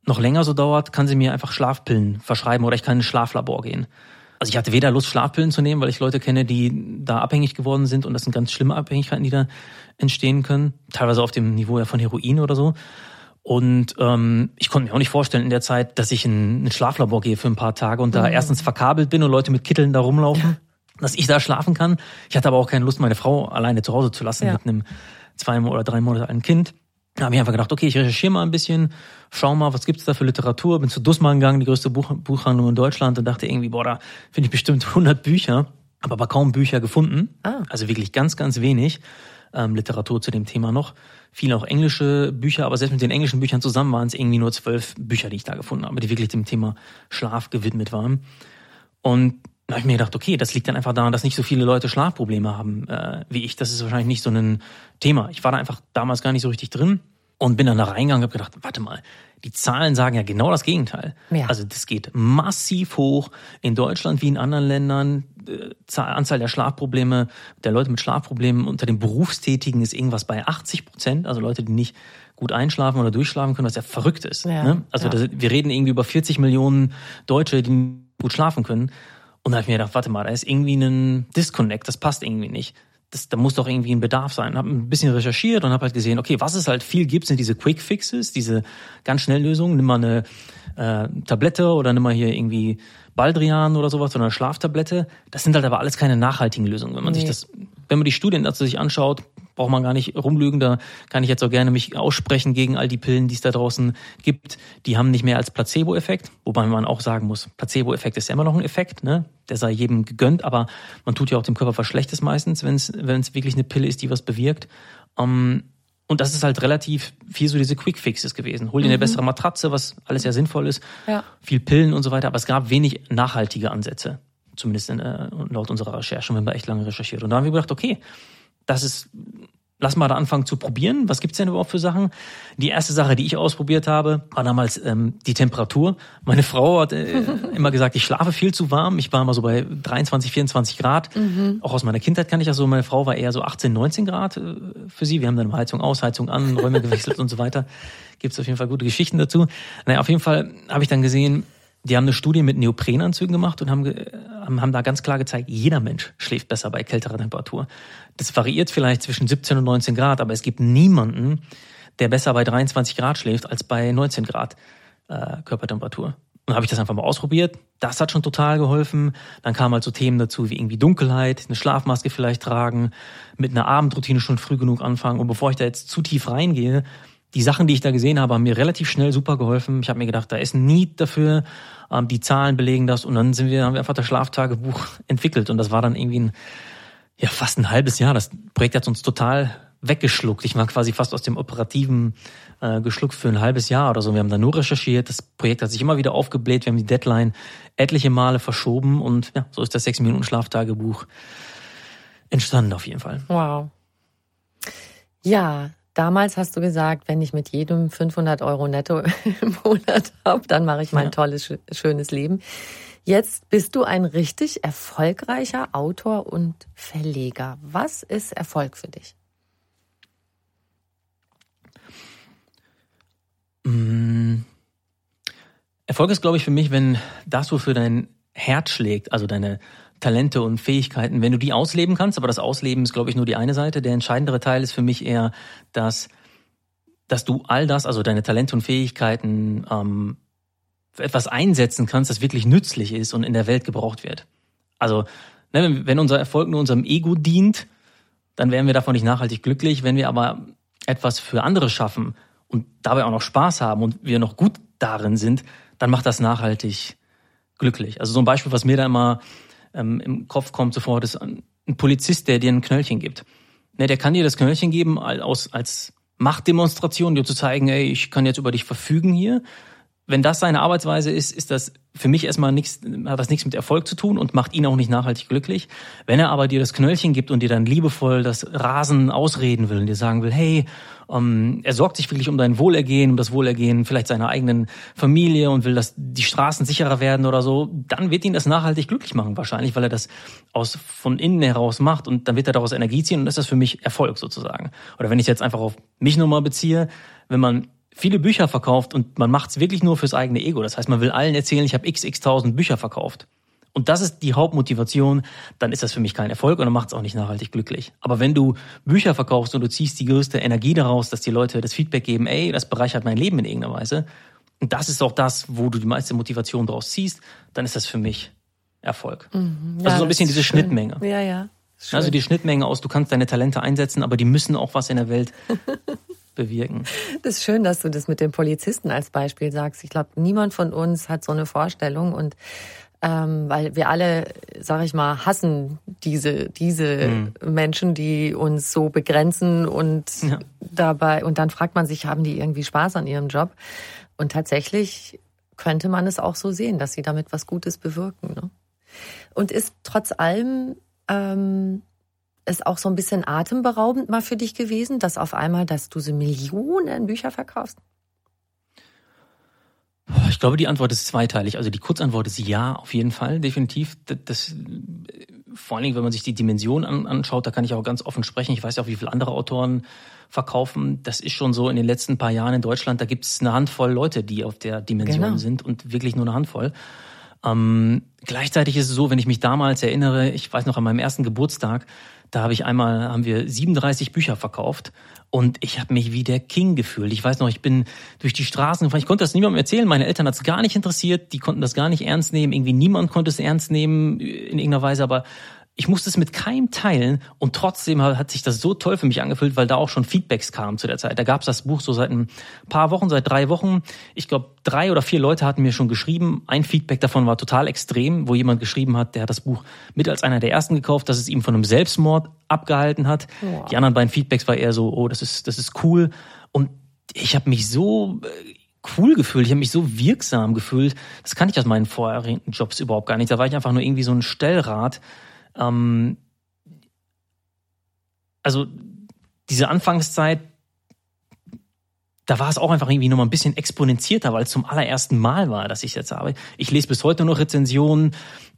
noch länger so dauert, kann sie mir einfach Schlafpillen verschreiben oder ich kann in ein Schlaflabor gehen. Also ich hatte weder Lust, Schlafpillen zu nehmen, weil ich Leute kenne, die da abhängig geworden sind und das sind ganz schlimme Abhängigkeiten, die da entstehen können. Teilweise auf dem Niveau ja von Heroin oder so. Und ähm, ich konnte mir auch nicht vorstellen in der Zeit, dass ich in ein Schlaflabor gehe für ein paar Tage und da mhm. erstens verkabelt bin und Leute mit Kitteln da rumlaufen, dass ich da schlafen kann. Ich hatte aber auch keine Lust, meine Frau alleine zu Hause zu lassen ja. mit einem zwei oder drei Monate alten Kind. Da habe ich einfach gedacht, okay, ich recherchiere mal ein bisschen, schau mal, was gibt's da für Literatur. Bin zu Dussmann gegangen, die größte Buch Buchhandlung in Deutschland und dachte irgendwie, boah, da finde ich bestimmt 100 Bücher, habe aber kaum Bücher gefunden. Ah. Also wirklich ganz, ganz wenig ähm, Literatur zu dem Thema noch. Viele auch englische Bücher, aber selbst mit den englischen Büchern zusammen waren es irgendwie nur zwölf Bücher, die ich da gefunden habe, die wirklich dem Thema Schlaf gewidmet waren. Und da habe ich mir gedacht, okay, das liegt dann einfach daran, dass nicht so viele Leute Schlafprobleme haben äh, wie ich. Das ist wahrscheinlich nicht so ein Thema. Ich war da einfach damals gar nicht so richtig drin und bin dann da reingegangen und habe gedacht, warte mal, die Zahlen sagen ja genau das Gegenteil. Ja. Also das geht massiv hoch in Deutschland wie in anderen Ländern. Äh, Anzahl der Schlafprobleme, der Leute mit Schlafproblemen unter den Berufstätigen ist irgendwas bei 80 Prozent. Also Leute, die nicht gut einschlafen oder durchschlafen können, was ja verrückt ist. Ja, ne? Also ja. das, wir reden irgendwie über 40 Millionen Deutsche, die gut schlafen können. Und da habe ich mir gedacht, warte mal, da ist irgendwie ein Disconnect, das passt irgendwie nicht. Das, da muss doch irgendwie ein Bedarf sein. Habe ein bisschen recherchiert und habe halt gesehen, okay, was es halt viel gibt, sind diese Quick Fixes, diese ganz schnell Lösungen. Nimm mal eine äh, Tablette oder nimm mal hier irgendwie Baldrian oder sowas oder eine Schlaftablette. Das sind halt aber alles keine nachhaltigen Lösungen. Wenn man nee. sich das, wenn man die Studien dazu sich anschaut, braucht man gar nicht rumlügen. Da kann ich jetzt auch gerne mich aussprechen gegen all die Pillen, die es da draußen gibt. Die haben nicht mehr als Placebo-Effekt, wobei man auch sagen muss, Placebo-Effekt ist ja immer noch ein Effekt, ne? Der sei jedem gegönnt, aber man tut ja auch dem Körper was Schlechtes meistens, wenn es wenn es wirklich eine Pille ist, die was bewirkt. Ähm, und das ist halt relativ viel so diese Quick Fixes gewesen. Hol dir eine mhm. bessere Matratze, was alles ja sinnvoll ist. Ja. Viel Pillen und so weiter. Aber es gab wenig nachhaltige Ansätze. Zumindest in, äh, laut unserer Recherche. Und wir echt lange recherchiert. Und da haben wir gedacht, okay, das ist lass mal da anfangen zu probieren. Was gibt's denn überhaupt für Sachen? Die erste Sache, die ich ausprobiert habe, war damals ähm, die Temperatur. Meine Frau hat äh, immer gesagt, ich schlafe viel zu warm. Ich war immer so bei 23, 24 Grad. Mhm. Auch aus meiner Kindheit kann ich das so. Meine Frau war eher so 18, 19 Grad äh, für sie. Wir haben dann Heizung aus, Heizung an, Räume gewechselt und so weiter. Gibt's auf jeden Fall gute Geschichten dazu. Naja, auf jeden Fall habe ich dann gesehen, die haben eine Studie mit Neoprenanzügen gemacht und haben, haben da ganz klar gezeigt, jeder Mensch schläft besser bei kälterer Temperatur. Das variiert vielleicht zwischen 17 und 19 Grad, aber es gibt niemanden, der besser bei 23 Grad schläft als bei 19 Grad äh, Körpertemperatur. Und habe ich das einfach mal ausprobiert. Das hat schon total geholfen. Dann kamen halt so Themen dazu wie irgendwie Dunkelheit, eine Schlafmaske vielleicht tragen, mit einer Abendroutine schon früh genug anfangen. Und bevor ich da jetzt zu tief reingehe, die Sachen, die ich da gesehen habe, haben mir relativ schnell super geholfen. Ich habe mir gedacht, da ist ein Need dafür, ähm, die Zahlen belegen das und dann sind wir, haben wir einfach das Schlaftagebuch entwickelt und das war dann irgendwie ein, ja, fast ein halbes Jahr. Das Projekt hat uns total weggeschluckt. Ich war quasi fast aus dem Operativen äh, geschluckt für ein halbes Jahr oder so. Wir haben da nur recherchiert. Das Projekt hat sich immer wieder aufgebläht. Wir haben die Deadline etliche Male verschoben und ja, so ist das sechs Minuten Schlaftagebuch entstanden auf jeden Fall. Wow. Ja, damals hast du gesagt, wenn ich mit jedem 500 Euro netto im Monat habe, dann mache ich mein ja. tolles, schönes Leben. Jetzt bist du ein richtig erfolgreicher Autor und Verleger. Was ist Erfolg für dich? Mm. Erfolg ist, glaube ich, für mich, wenn das, wofür dein Herz schlägt, also deine Talente und Fähigkeiten, wenn du die ausleben kannst, aber das Ausleben ist, glaube ich, nur die eine Seite. Der entscheidendere Teil ist für mich eher, dass, dass du all das, also deine Talente und Fähigkeiten, ähm, für etwas einsetzen kannst, das wirklich nützlich ist und in der Welt gebraucht wird. Also, ne, wenn unser Erfolg nur unserem Ego dient, dann wären wir davon nicht nachhaltig glücklich. Wenn wir aber etwas für andere schaffen und dabei auch noch Spaß haben und wir noch gut darin sind, dann macht das nachhaltig glücklich. Also so ein Beispiel, was mir da immer ähm, im Kopf kommt sofort, ist ein Polizist, der dir ein Knöllchen gibt. Ne, der kann dir das Knöllchen geben als, als Machtdemonstration, dir zu zeigen, ey, ich kann jetzt über dich verfügen hier. Wenn das seine Arbeitsweise ist, ist das für mich erstmal nichts, hat das nichts mit Erfolg zu tun und macht ihn auch nicht nachhaltig glücklich. Wenn er aber dir das Knöllchen gibt und dir dann liebevoll das Rasen ausreden will und dir sagen will, hey, ähm, er sorgt sich wirklich um dein Wohlergehen, um das Wohlergehen vielleicht seiner eigenen Familie und will, dass die Straßen sicherer werden oder so, dann wird ihn das nachhaltig glücklich machen wahrscheinlich, weil er das aus von innen heraus macht und dann wird er daraus Energie ziehen und das ist das für mich Erfolg sozusagen. Oder wenn ich jetzt einfach auf mich nochmal beziehe, wenn man viele Bücher verkauft und man macht es wirklich nur fürs eigene Ego. Das heißt, man will allen erzählen, ich habe xx tausend Bücher verkauft. Und das ist die Hauptmotivation, dann ist das für mich kein Erfolg und dann macht es auch nicht nachhaltig glücklich. Aber wenn du Bücher verkaufst und du ziehst die größte Energie daraus, dass die Leute das Feedback geben, ey, das bereichert mein Leben in irgendeiner Weise, und das ist auch das, wo du die meiste Motivation daraus ziehst, dann ist das für mich Erfolg. Mhm, ja, also so ein bisschen diese schön. Schnittmenge. Ja, ja. Also die Schnittmenge aus, du kannst deine Talente einsetzen, aber die müssen auch was in der Welt bewirken. Das ist schön, dass du das mit dem Polizisten als Beispiel sagst. Ich glaube, niemand von uns hat so eine Vorstellung und ähm, weil wir alle, sag ich mal, hassen diese diese mhm. Menschen, die uns so begrenzen und ja. dabei und dann fragt man sich, haben die irgendwie Spaß an ihrem Job? Und tatsächlich könnte man es auch so sehen, dass sie damit was Gutes bewirken. Ne? Und ist trotz allem ähm, es auch so ein bisschen atemberaubend mal für dich gewesen, dass auf einmal, dass du so Millionen Bücher verkaufst? Ich glaube, die Antwort ist zweiteilig. Also die Kurzantwort ist ja, auf jeden Fall, definitiv. Das, das vor allen Dingen, wenn man sich die Dimension an, anschaut, da kann ich auch ganz offen sprechen. Ich weiß ja auch, wie viele andere Autoren verkaufen. Das ist schon so in den letzten paar Jahren in Deutschland. Da gibt es eine Handvoll Leute, die auf der Dimension genau. sind und wirklich nur eine Handvoll. Ähm, gleichzeitig ist es so, wenn ich mich damals erinnere, ich weiß noch an meinem ersten Geburtstag, da habe ich einmal, haben wir 37 Bücher verkauft und ich habe mich wie der King gefühlt. Ich weiß noch, ich bin durch die Straßen gefahren. Ich konnte das niemandem erzählen. Meine Eltern hat es gar nicht interessiert. Die konnten das gar nicht ernst nehmen. Irgendwie niemand konnte es ernst nehmen in irgendeiner Weise. Aber ich musste es mit keinem teilen und trotzdem hat sich das so toll für mich angefühlt, weil da auch schon Feedbacks kamen zu der Zeit. Da gab es das Buch so seit ein paar Wochen, seit drei Wochen. Ich glaube, drei oder vier Leute hatten mir schon geschrieben. Ein Feedback davon war total extrem, wo jemand geschrieben hat, der hat das Buch mit als einer der ersten gekauft, dass es ihm von einem Selbstmord abgehalten hat. Wow. Die anderen beiden Feedbacks war eher so, oh, das ist, das ist cool. Und ich habe mich so äh, cool gefühlt, ich habe mich so wirksam gefühlt. Das kann ich aus meinen vorherigen Jobs überhaupt gar nicht. Da war ich einfach nur irgendwie so ein Stellrad ähm, also diese Anfangszeit, da war es auch einfach irgendwie nochmal ein bisschen exponentierter, weil es zum allerersten Mal war, dass ich jetzt habe. Ich lese bis heute noch Rezensionen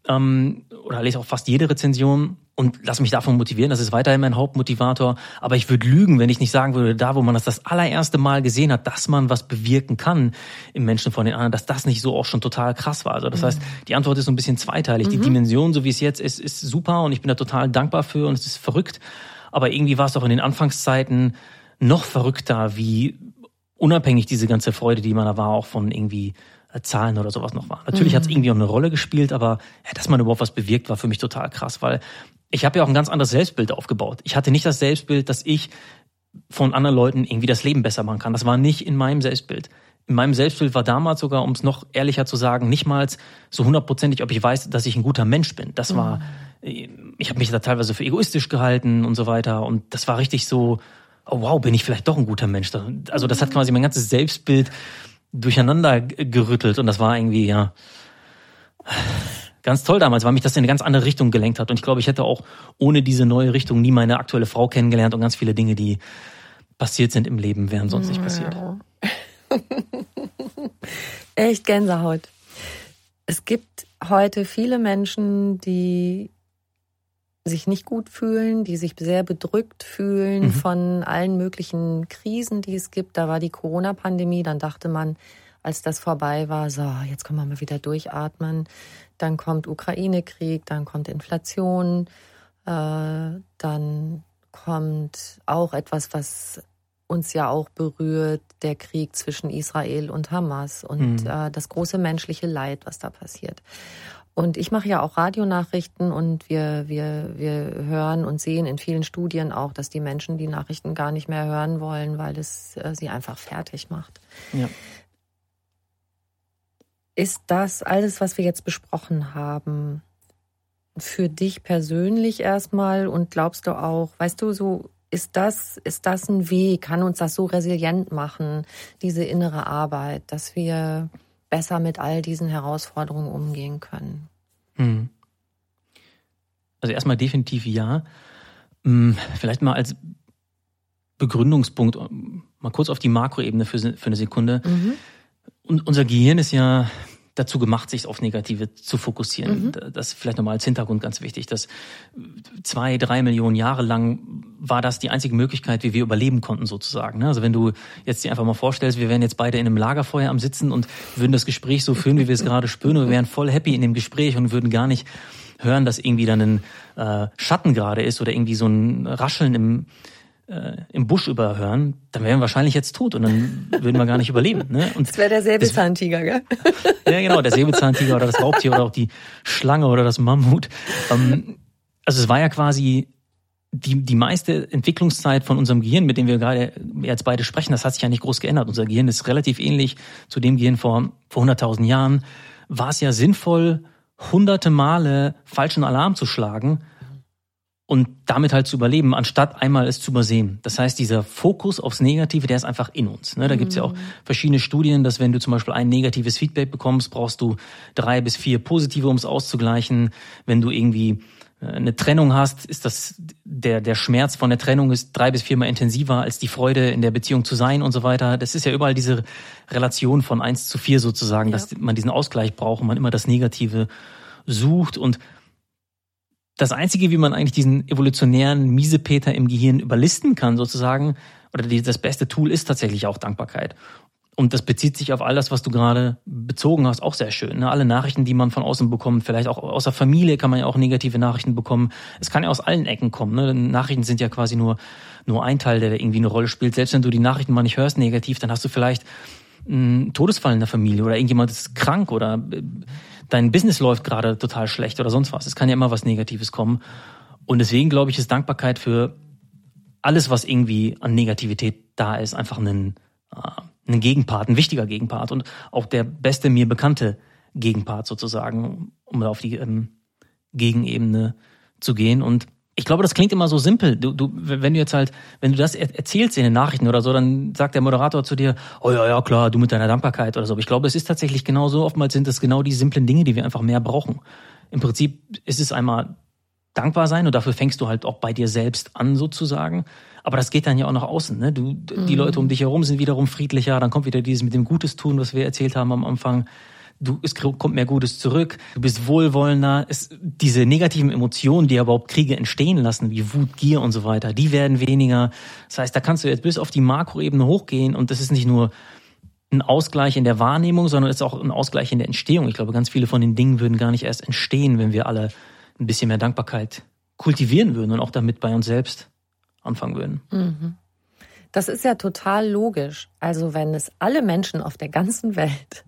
ähm, oder lese auch fast jede Rezension und lasse mich davon motivieren. Das ist weiterhin mein Hauptmotivator. Aber ich würde lügen, wenn ich nicht sagen würde, da wo man das das allererste Mal gesehen hat, dass man was bewirken kann im Menschen von den anderen, dass das nicht so auch schon total krass war. Also das mhm. heißt, die Antwort ist so ein bisschen zweiteilig. Mhm. Die Dimension, so wie es jetzt ist, ist super und ich bin da total dankbar für und es ist verrückt. Aber irgendwie war es auch in den Anfangszeiten noch verrückter, wie unabhängig diese ganze Freude, die man da war, auch von irgendwie äh, Zahlen oder sowas noch war. Natürlich mhm. hat es irgendwie auch eine Rolle gespielt, aber ja, dass man überhaupt was bewirkt, war für mich total krass, weil ich habe ja auch ein ganz anderes Selbstbild aufgebaut. Ich hatte nicht das Selbstbild, dass ich von anderen Leuten irgendwie das Leben besser machen kann. Das war nicht in meinem Selbstbild. In meinem Selbstbild war damals sogar, um es noch ehrlicher zu sagen, nicht mal so hundertprozentig, ob ich weiß, dass ich ein guter Mensch bin. Das war, mhm. ich habe mich da teilweise für egoistisch gehalten und so weiter. Und das war richtig so, oh wow, bin ich vielleicht doch ein guter Mensch. Also das hat quasi mein ganzes Selbstbild durcheinander gerüttelt und das war irgendwie, ja, ganz toll damals, weil mich das in eine ganz andere Richtung gelenkt hat. Und ich glaube, ich hätte auch ohne diese neue Richtung nie meine aktuelle Frau kennengelernt und ganz viele Dinge, die passiert sind im Leben, wären sonst nicht passiert. Echt Gänsehaut. Es gibt heute viele Menschen, die sich nicht gut fühlen, die sich sehr bedrückt fühlen mhm. von allen möglichen Krisen, die es gibt. Da war die Corona-Pandemie, dann dachte man, als das vorbei war, so, jetzt können wir mal wieder durchatmen. Dann kommt Ukraine-Krieg, dann kommt Inflation, äh, dann kommt auch etwas, was uns ja auch berührt, der Krieg zwischen Israel und Hamas und mhm. äh, das große menschliche Leid, was da passiert. Und ich mache ja auch Radionachrichten und wir, wir, wir hören und sehen in vielen Studien auch, dass die Menschen die Nachrichten gar nicht mehr hören wollen, weil es äh, sie einfach fertig macht. Ja. Ist das alles, was wir jetzt besprochen haben, für dich persönlich erstmal und glaubst du auch, weißt du, so ist das, ist das ein Weg? Kann uns das so resilient machen, diese innere Arbeit, dass wir besser mit all diesen Herausforderungen umgehen können? Hm. Also erstmal definitiv ja. Hm, vielleicht mal als Begründungspunkt mal kurz auf die Makroebene für, für eine Sekunde. Mhm. Und unser Gehirn ist ja dazu gemacht, sich auf Negative zu fokussieren. Mhm. Das ist vielleicht nochmal als Hintergrund ganz wichtig. Dass zwei, drei Millionen Jahre lang war das die einzige Möglichkeit, wie wir überleben konnten sozusagen. Also wenn du jetzt dir einfach mal vorstellst, wir wären jetzt beide in einem Lagerfeuer am Sitzen und würden das Gespräch so führen, wie wir es gerade spüren, und wir wären voll happy in dem Gespräch und würden gar nicht hören, dass irgendwie dann ein äh, Schatten gerade ist oder irgendwie so ein Rascheln im äh, im Busch überhören, dann wären wir wahrscheinlich jetzt tot und dann würden wir gar nicht überleben. Ne? Und das wäre der Säbelzahntiger, gell? ja, genau, der Säbelzahntiger oder das Raubtier oder auch die Schlange oder das Mammut. Ähm, also es war ja quasi die, die meiste Entwicklungszeit von unserem Gehirn, mit dem wir gerade jetzt beide sprechen, das hat sich ja nicht groß geändert. Unser Gehirn ist relativ ähnlich zu dem Gehirn vor, vor 100.000 Jahren. War es ja sinnvoll, hunderte Male falschen Alarm zu schlagen, und damit halt zu überleben, anstatt einmal es zu übersehen. Das heißt, dieser Fokus aufs Negative, der ist einfach in uns. Ne? Da gibt's ja auch mhm. verschiedene Studien, dass wenn du zum Beispiel ein negatives Feedback bekommst, brauchst du drei bis vier positive, um es auszugleichen. Wenn du irgendwie äh, eine Trennung hast, ist das der der Schmerz von der Trennung ist drei bis viermal intensiver als die Freude in der Beziehung zu sein und so weiter. Das ist ja überall diese Relation von eins zu vier sozusagen, ja. dass man diesen Ausgleich braucht und man immer das Negative sucht und das Einzige, wie man eigentlich diesen evolutionären Miesepeter im Gehirn überlisten kann, sozusagen, oder die, das beste Tool ist tatsächlich auch Dankbarkeit. Und das bezieht sich auf all das, was du gerade bezogen hast, auch sehr schön. Ne? Alle Nachrichten, die man von außen bekommt, vielleicht auch aus der Familie kann man ja auch negative Nachrichten bekommen. Es kann ja aus allen Ecken kommen. Ne? Nachrichten sind ja quasi nur, nur ein Teil, der irgendwie eine Rolle spielt. Selbst wenn du die Nachrichten mal nicht hörst negativ, dann hast du vielleicht einen Todesfall in der Familie oder irgendjemand ist krank oder äh, dein Business läuft gerade total schlecht oder sonst was. Es kann ja immer was Negatives kommen. Und deswegen glaube ich, ist Dankbarkeit für alles, was irgendwie an Negativität da ist, einfach ein, äh, ein Gegenpart, ein wichtiger Gegenpart und auch der beste mir bekannte Gegenpart sozusagen, um auf die ähm, Gegenebene zu gehen. Und ich glaube, das klingt immer so simpel. Du, du, wenn du jetzt halt, wenn du das erzählst in den Nachrichten oder so, dann sagt der Moderator zu dir, oh ja, ja, klar, du mit deiner Dankbarkeit oder so. Aber ich glaube, es ist tatsächlich genau so. Oftmals sind es genau die simplen Dinge, die wir einfach mehr brauchen. Im Prinzip ist es einmal dankbar sein und dafür fängst du halt auch bei dir selbst an sozusagen. Aber das geht dann ja auch nach außen. Ne? Du, die mhm. Leute um dich herum sind wiederum friedlicher. Dann kommt wieder dieses mit dem Gutes tun, was wir erzählt haben am Anfang du, es kommt mehr Gutes zurück, du bist wohlwollender. Es, diese negativen Emotionen, die ja überhaupt Kriege entstehen lassen, wie Wut, Gier und so weiter, die werden weniger. Das heißt, da kannst du jetzt bis auf die Makroebene hochgehen und das ist nicht nur ein Ausgleich in der Wahrnehmung, sondern es ist auch ein Ausgleich in der Entstehung. Ich glaube, ganz viele von den Dingen würden gar nicht erst entstehen, wenn wir alle ein bisschen mehr Dankbarkeit kultivieren würden und auch damit bei uns selbst anfangen würden. Mhm. Das ist ja total logisch. Also wenn es alle Menschen auf der ganzen Welt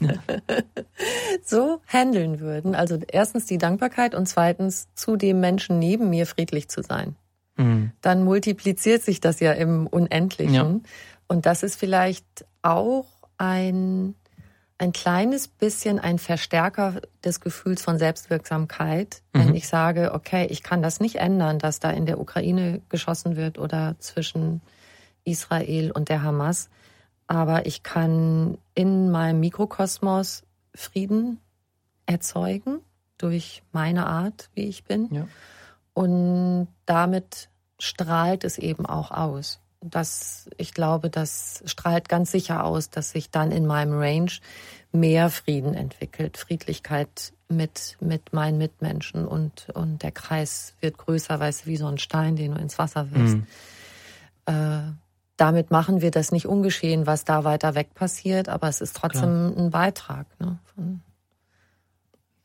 so handeln würden. Also erstens die Dankbarkeit und zweitens zu dem Menschen neben mir friedlich zu sein. Mhm. Dann multipliziert sich das ja im Unendlichen. Ja. Und das ist vielleicht auch ein, ein kleines bisschen ein Verstärker des Gefühls von Selbstwirksamkeit, wenn mhm. ich sage, okay, ich kann das nicht ändern, dass da in der Ukraine geschossen wird oder zwischen Israel und der Hamas. Aber ich kann in meinem Mikrokosmos Frieden erzeugen durch meine Art, wie ich bin. Ja. Und damit strahlt es eben auch aus. Das, ich glaube, das strahlt ganz sicher aus, dass sich dann in meinem Range mehr Frieden entwickelt, Friedlichkeit mit, mit meinen Mitmenschen und, und der Kreis wird größer, weißt du, wie so ein Stein, den du ins Wasser wirst. Mhm. Äh, damit machen wir das nicht ungeschehen, was da weiter weg passiert, aber es ist trotzdem Klar. ein Beitrag. Ne,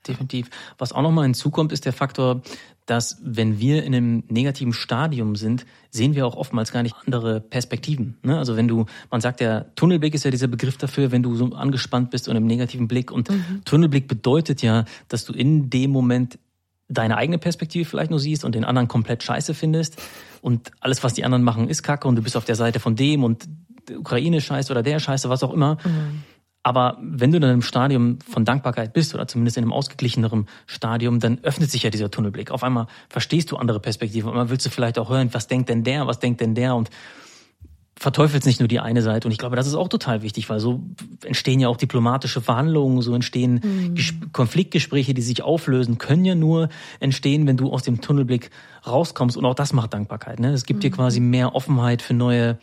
Definitiv. Was auch nochmal hinzukommt, ist der Faktor, dass wenn wir in einem negativen Stadium sind, sehen wir auch oftmals gar nicht andere Perspektiven. Ne? Also wenn du, man sagt ja, Tunnelblick ist ja dieser Begriff dafür, wenn du so angespannt bist und im negativen Blick. Und mhm. Tunnelblick bedeutet ja, dass du in dem Moment deine eigene Perspektive vielleicht nur siehst und den anderen komplett scheiße findest. Und alles, was die anderen machen, ist Kacke und du bist auf der Seite von dem und Ukraine scheiße oder der scheiße, was auch immer. Mhm. Aber wenn du dann im Stadium von Dankbarkeit bist oder zumindest in einem ausgeglicheneren Stadium, dann öffnet sich ja dieser Tunnelblick. Auf einmal verstehst du andere Perspektiven. Auf einmal willst du vielleicht auch hören, was denkt denn der, was denkt denn der und verteufelst nicht nur die eine Seite. Und ich glaube, das ist auch total wichtig, weil so entstehen ja auch diplomatische Verhandlungen, so entstehen mhm. Konfliktgespräche, die sich auflösen, können ja nur entstehen, wenn du aus dem Tunnelblick rauskommst. Und auch das macht Dankbarkeit. Ne? Es gibt mhm. dir quasi mehr Offenheit für neue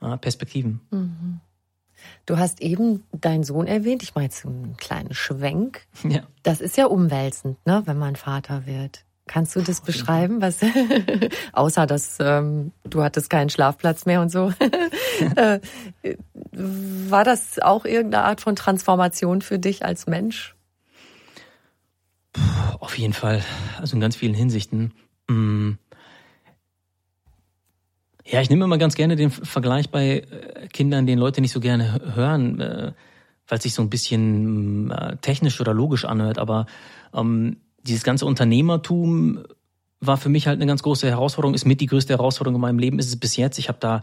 äh, Perspektiven. Mhm. Du hast eben deinen Sohn erwähnt. Ich mache jetzt einen kleinen Schwenk. Ja. Das ist ja umwälzend, ne, wenn man Vater wird. Kannst du das beschreiben, was außer dass ähm, du hattest keinen Schlafplatz mehr und so? äh, war das auch irgendeine Art von Transformation für dich als Mensch? Auf jeden Fall, also in ganz vielen Hinsichten. Mm. Ja, ich nehme immer ganz gerne den Vergleich bei äh, Kindern, den Leute nicht so gerne hören, äh, weil es sich so ein bisschen mm, technisch oder logisch anhört. Aber ähm, dieses ganze Unternehmertum war für mich halt eine ganz große Herausforderung, ist mit die größte Herausforderung in meinem Leben, ist es bis jetzt. Ich habe da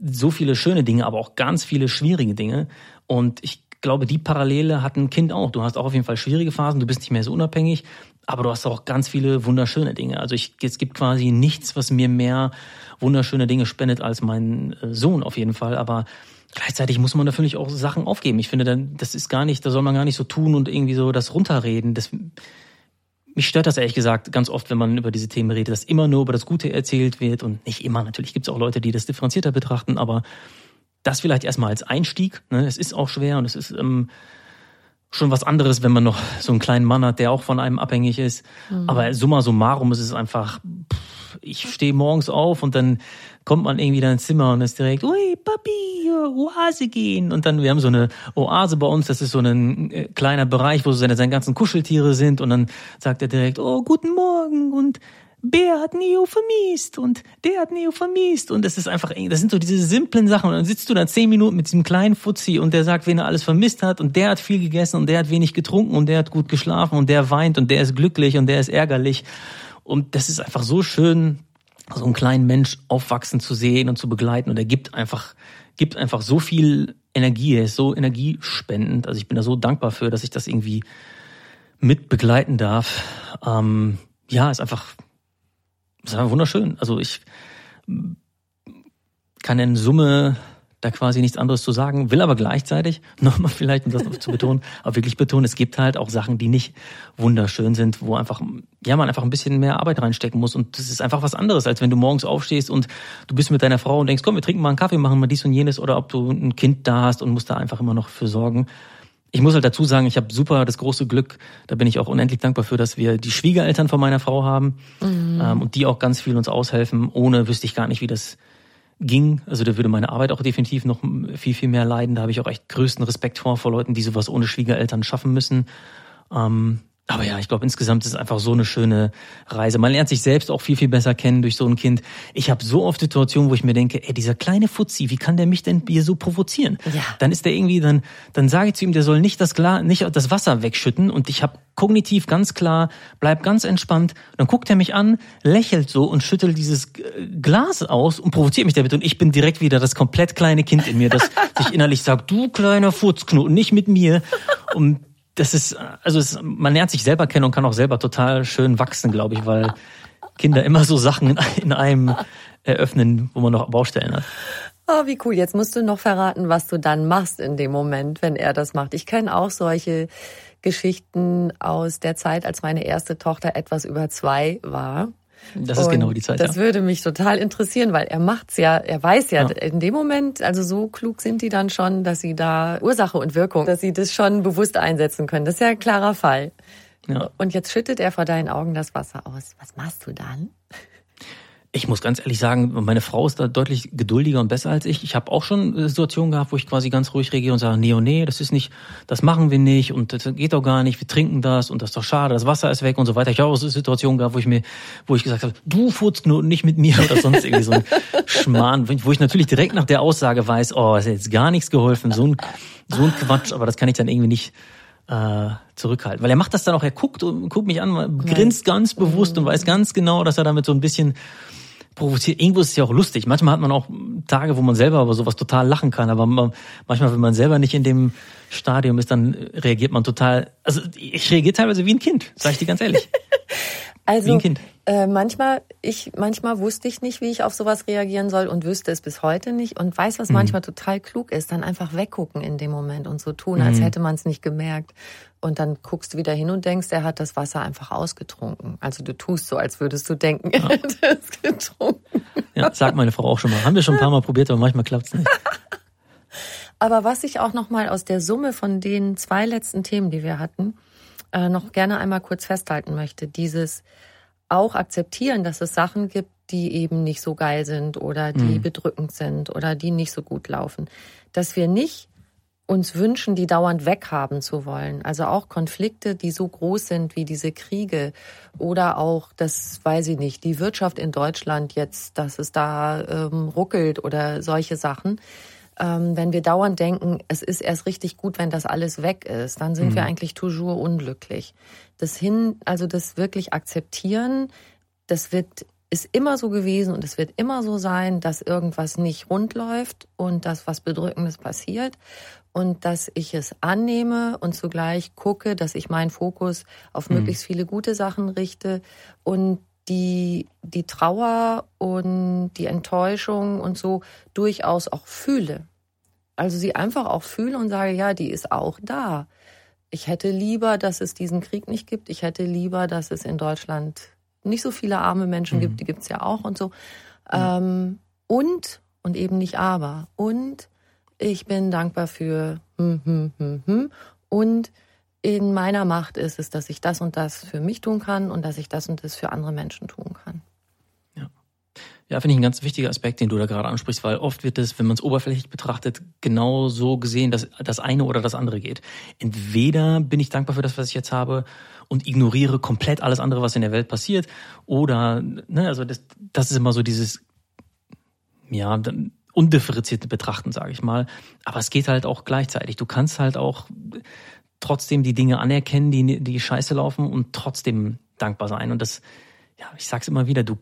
so viele schöne Dinge, aber auch ganz viele schwierige Dinge. Und ich glaube, die Parallele hat ein Kind auch. Du hast auch auf jeden Fall schwierige Phasen, du bist nicht mehr so unabhängig, aber du hast auch ganz viele wunderschöne Dinge. Also ich, es gibt quasi nichts, was mir mehr wunderschöne Dinge spendet als mein äh, Sohn auf jeden Fall. Aber gleichzeitig muss man natürlich auch Sachen aufgeben. Ich finde, das ist gar nicht, da soll man gar nicht so tun und irgendwie so das runterreden. Das, mich stört das ehrlich gesagt ganz oft, wenn man über diese Themen redet, dass immer nur über das Gute erzählt wird und nicht immer. Natürlich gibt es auch Leute, die das differenzierter betrachten, aber das vielleicht erstmal als Einstieg. Ne? Es ist auch schwer und es ist ähm, schon was anderes, wenn man noch so einen kleinen Mann hat, der auch von einem abhängig ist. Mhm. Aber summa summarum ist es einfach, pff, ich stehe morgens auf und dann kommt man irgendwie da ins Zimmer und ist direkt, ui, Papi, Oase gehen. Und dann, wir haben so eine Oase bei uns, das ist so ein äh, kleiner Bereich, wo so seine, seine ganzen Kuscheltiere sind. Und dann sagt er direkt, oh, guten Morgen. Und Bär hat Neo vermisst. Und der hat Neo vermisst. Und das ist einfach, das sind so diese simplen Sachen. Und dann sitzt du da zehn Minuten mit diesem kleinen Fuzzi und der sagt, wen er alles vermisst hat. Und der hat viel gegessen und der hat wenig getrunken und der hat gut geschlafen und der weint und der ist glücklich und der ist ärgerlich. Und das ist einfach so schön, so einen kleinen Mensch aufwachsen zu sehen und zu begleiten und er gibt einfach, gibt einfach so viel Energie, er ist so energiespendend, also ich bin da so dankbar für, dass ich das irgendwie mit begleiten darf. Ähm, ja, ist einfach das war wunderschön. Also ich kann in Summe da quasi nichts anderes zu sagen, will aber gleichzeitig, nochmal vielleicht, um das zu betonen, aber wirklich betonen, es gibt halt auch Sachen, die nicht wunderschön sind, wo einfach, ja, man einfach ein bisschen mehr Arbeit reinstecken muss und das ist einfach was anderes, als wenn du morgens aufstehst und du bist mit deiner Frau und denkst, komm, wir trinken mal einen Kaffee, machen mal dies und jenes oder ob du ein Kind da hast und musst da einfach immer noch für sorgen ich muss halt dazu sagen, ich habe super das große Glück, da bin ich auch unendlich dankbar für, dass wir die Schwiegereltern von meiner Frau haben mhm. ähm, und die auch ganz viel uns aushelfen. Ohne wüsste ich gar nicht, wie das ging. Also da würde meine Arbeit auch definitiv noch viel, viel mehr leiden. Da habe ich auch echt größten Respekt vor, vor Leuten, die sowas ohne Schwiegereltern schaffen müssen. Ähm, Aber ja, ich glaube, insgesamt ist es einfach so eine schöne Reise. Man lernt sich selbst auch viel, viel besser kennen durch so ein Kind. Ich habe so oft Situationen, wo ich mir denke, ey, dieser kleine Fuzzi, wie kann der mich denn hier so provozieren? Ja. Dann ist der irgendwie, dann, dann sage ich zu ihm, der soll nicht das, Glas, nicht das Wasser wegschütten und ich habe kognitiv ganz klar, bleib ganz entspannt. Dann guckt er mich an, lächelt so und schüttelt dieses Glas aus und provoziert mich damit und ich bin direkt wieder das komplett kleine Kind in mir, das sich innerlich sagt, du kleiner Furzknoten, nicht mit mir. Und das ist, also es, man lernt sich selber kennen und kann auch selber total schön wachsen, glaube ich, weil Kinder immer so Sachen in einem eröffnen, wo man noch Baustellen hat. Oh, wie cool. Jetzt musst du noch verraten, was du dann machst in dem Moment, wenn er das macht. Ich kenne auch solche Geschichten aus der Zeit, als meine erste Tochter etwas über zwei war. Das ist Und genau die Zeit. Das ja. würde mich total interessieren, weil er macht's ja, er weiß ja, Ja. in dem Moment, also so klug sind die dann schon, dass sie da Ursache und Wirkung, dass sie das schon bewusst einsetzen können. Das ist ja ein klarer Fall. Ja. Und jetzt schüttet er vor deinen Augen das Wasser aus. Was machst du dann? Ich muss ganz ehrlich sagen, meine Frau ist da deutlich geduldiger und besser als ich. Ich habe auch schon äh, Situationen gehabt, wo ich quasi ganz ruhig reagiere und sage, nee, oh nee, das ist nicht, das machen wir nicht und das geht doch gar nicht, wir trinken das und das ist doch schade, das Wasser ist weg und so weiter. Ich habe auch so Situationen gehabt, wo ich mir, wo ich gesagt habe, du Furzknoten nicht mit mir oder sonst irgendwie so ein Schmarrn, wo ich natürlich direkt nach der Aussage weiß, oh, ist jetzt gar nichts geholfen, so ein, so ein Quatsch, aber das kann ich dann irgendwie nicht äh, zurückhalten. Weil er macht das dann auch, er guckt und guckt mich an, grinst ganz bewusst und weiß ganz genau, dass er damit so ein bisschen provoziert. Irgendwo ist es ja auch lustig. Manchmal hat man auch Tage, wo man selber über sowas total lachen kann, aber man, manchmal, wenn man selber nicht in dem Stadium ist, dann reagiert man total. Also ich reagiere teilweise wie ein Kind, sage ich dir ganz ehrlich. Also Wie ein Kind. Äh, manchmal, ich, manchmal wusste ich nicht, wie ich auf sowas reagieren soll und wüsste es bis heute nicht und weiß, Mhm. was manchmal total klug ist, dann einfach weggucken in dem Moment und so tun, Mhm. als hätte man es nicht gemerkt. Und dann guckst du wieder hin und denkst, er hat das Wasser einfach ausgetrunken. Also du tust so, als würdest du denken, er hätte es getrunken. Ja, sagt meine Frau auch schon mal. Haben wir schon ein paar Mal probiert, aber manchmal klappt's nicht. Aber was ich auch noch mal aus der Summe von den zwei letzten Themen, die wir hatten, äh, noch gerne einmal kurz festhalten möchte, dieses auch akzeptieren, dass es Sachen gibt, die eben nicht so geil sind oder die bedrückend sind oder die nicht so gut laufen. Dass wir nicht uns wünschen, die dauernd weghaben zu wollen. Also auch Konflikte, die so groß sind wie diese Kriege oder auch, das weiß ich nicht, die Wirtschaft in Deutschland jetzt, dass es da ähm, ruckelt oder solche Sachen. Ähm, wenn wir dauernd denken, es ist erst richtig gut, wenn das alles weg ist, dann sind wir eigentlich toujours unglücklich. Das hin, also das wirklich akzeptieren, das wird ist immer so gewesen und es wird immer so sein, dass irgendwas nicht rund läuft und dass was Bedrückendes passiert und dass ich es annehme und zugleich gucke, dass ich meinen Fokus auf möglichst viele gute Sachen richte und die, die Trauer und die Enttäuschung und so durchaus auch fühle. Also sie einfach auch fühle und sage, ja, die ist auch da. Ich hätte lieber, dass es diesen Krieg nicht gibt. Ich hätte lieber, dass es in Deutschland nicht so viele arme Menschen gibt, die gibt's ja auch und so. Ähm, und, und eben nicht aber. Und ich bin dankbar für hm, hm, hm, hm. und in meiner Macht ist es, dass ich das und das für mich tun kann und dass ich das und das für andere Menschen tun kann. Ja, finde ich ein ganz wichtiger Aspekt, den du da gerade ansprichst, weil oft wird es, wenn man es oberflächlich betrachtet, genau so gesehen, dass das eine oder das andere geht. Entweder bin ich dankbar für das, was ich jetzt habe und ignoriere komplett alles andere, was in der Welt passiert, oder, ne, also das, das ist immer so dieses, ja, undifferenzierte Betrachten, sage ich mal. Aber es geht halt auch gleichzeitig. Du kannst halt auch trotzdem die Dinge anerkennen, die, die scheiße laufen und trotzdem dankbar sein. Und das, ja, ich sag's immer wieder, du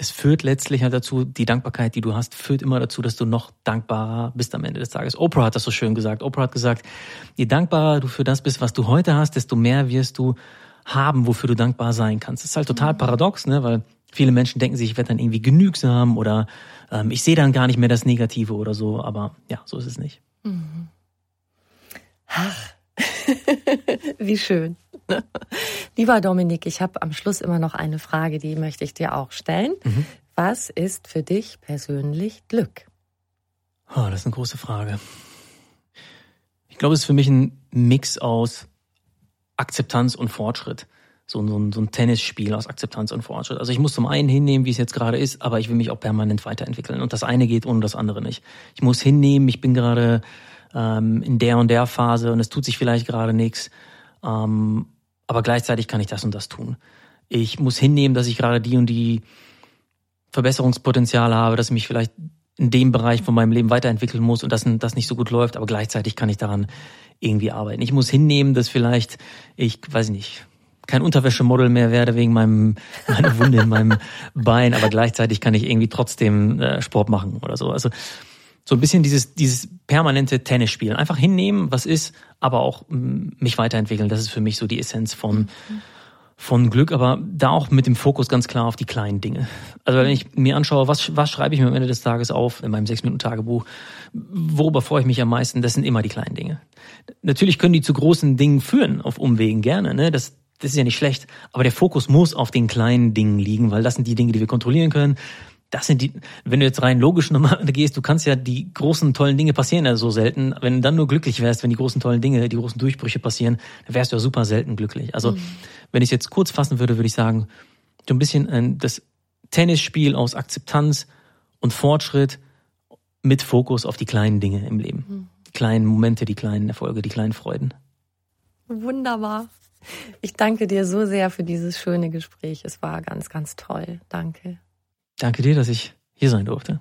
es führt letztlich halt dazu, die Dankbarkeit, die du hast, führt immer dazu, dass du noch dankbarer bist am Ende des Tages. Oprah hat das so schön gesagt. Oprah hat gesagt, je dankbarer du für das bist, was du heute hast, desto mehr wirst du haben, wofür du dankbar sein kannst. Das ist halt total paradox, ne? weil viele Menschen denken sich, ich werde dann irgendwie genügsam oder ähm, ich sehe dann gar nicht mehr das Negative oder so. Aber ja, so ist es nicht. Wie schön. Lieber Dominik, ich habe am Schluss immer noch eine Frage, die möchte ich dir auch stellen. Was ist für dich persönlich Glück? Oh, das ist eine große Frage. Ich glaube, es ist für mich ein Mix aus Akzeptanz und Fortschritt. So, so, ein, so ein Tennisspiel aus Akzeptanz und Fortschritt. Also ich muss zum einen hinnehmen, wie es jetzt gerade ist, aber ich will mich auch permanent weiterentwickeln. Und das eine geht ohne das andere nicht. Ich muss hinnehmen, ich bin gerade ähm, in der und der Phase und es tut sich vielleicht gerade nichts. Ähm, aber gleichzeitig kann ich das und das tun. Ich muss hinnehmen, dass ich gerade die und die Verbesserungspotenziale habe, dass ich mich vielleicht in dem Bereich von meinem Leben weiterentwickeln muss und das, das nicht so gut läuft, aber gleichzeitig kann ich daran irgendwie arbeiten. Ich muss hinnehmen, dass vielleicht ich, weiß ich nicht, kein Unterwäschemodel mehr werde wegen meinem meiner Wunde in meinem Bein, aber gleichzeitig kann ich irgendwie trotzdem äh, Sport machen oder so. Also so ein bisschen dieses dieses permanente Tennis spielen, einfach hinnehmen, was ist, aber auch mich weiterentwickeln. Das ist für mich so die Essenz von von Glück, aber da auch mit dem Fokus ganz klar auf die kleinen Dinge. Also wenn ich mir anschaue, was, was schreibe ich mir am Ende des Tages auf in meinem sechs Minuten Tagebuch, worüber freue ich mich am meisten, das sind immer die kleinen Dinge. Natürlich können die zu großen Dingen führen, auf Umwegen gerne, ne? Das, das ist ja nicht schlecht, aber der Fokus muss auf den kleinen Dingen liegen, weil das sind die Dinge, die wir kontrollieren können das sind die, wenn du jetzt rein logisch nochmal gehst, du kannst ja die großen tollen Dinge passieren ja so selten. Wenn du dann nur glücklich wärst, wenn die großen tollen Dinge, die großen Durchbrüche passieren, dann wärst du ja super selten glücklich. Also, mhm. wenn ich es jetzt kurz fassen würde, würde ich sagen, so ein bisschen ein, das Tennisspiel aus Akzeptanz und Fortschritt mit Fokus auf die kleinen Dinge im Leben. Mhm. Die kleinen Momente, die kleinen Erfolge, die kleinen Freuden. Wunderbar. Ich danke dir so sehr für dieses schöne Gespräch. Es war ganz, ganz toll. Danke. Danke dir, dass ich hier sein durfte.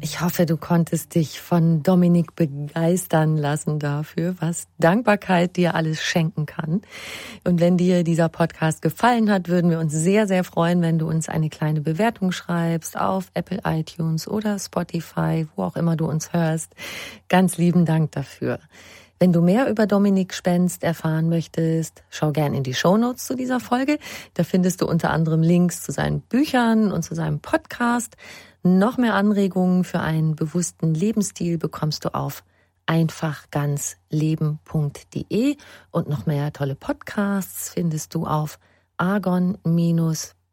Ich hoffe, du konntest dich von Dominik begeistern lassen dafür, was Dankbarkeit dir alles schenken kann. Und wenn dir dieser Podcast gefallen hat, würden wir uns sehr, sehr freuen, wenn du uns eine kleine Bewertung schreibst auf Apple iTunes oder Spotify, wo auch immer du uns hörst. Ganz lieben Dank dafür. Wenn du mehr über Dominik Spenst erfahren möchtest, schau gern in die Show Notes zu dieser Folge. Da findest du unter anderem Links zu seinen Büchern und zu seinem Podcast. Noch mehr Anregungen für einen bewussten Lebensstil bekommst du auf einfachganzleben.de und noch mehr tolle Podcasts findest du auf argon-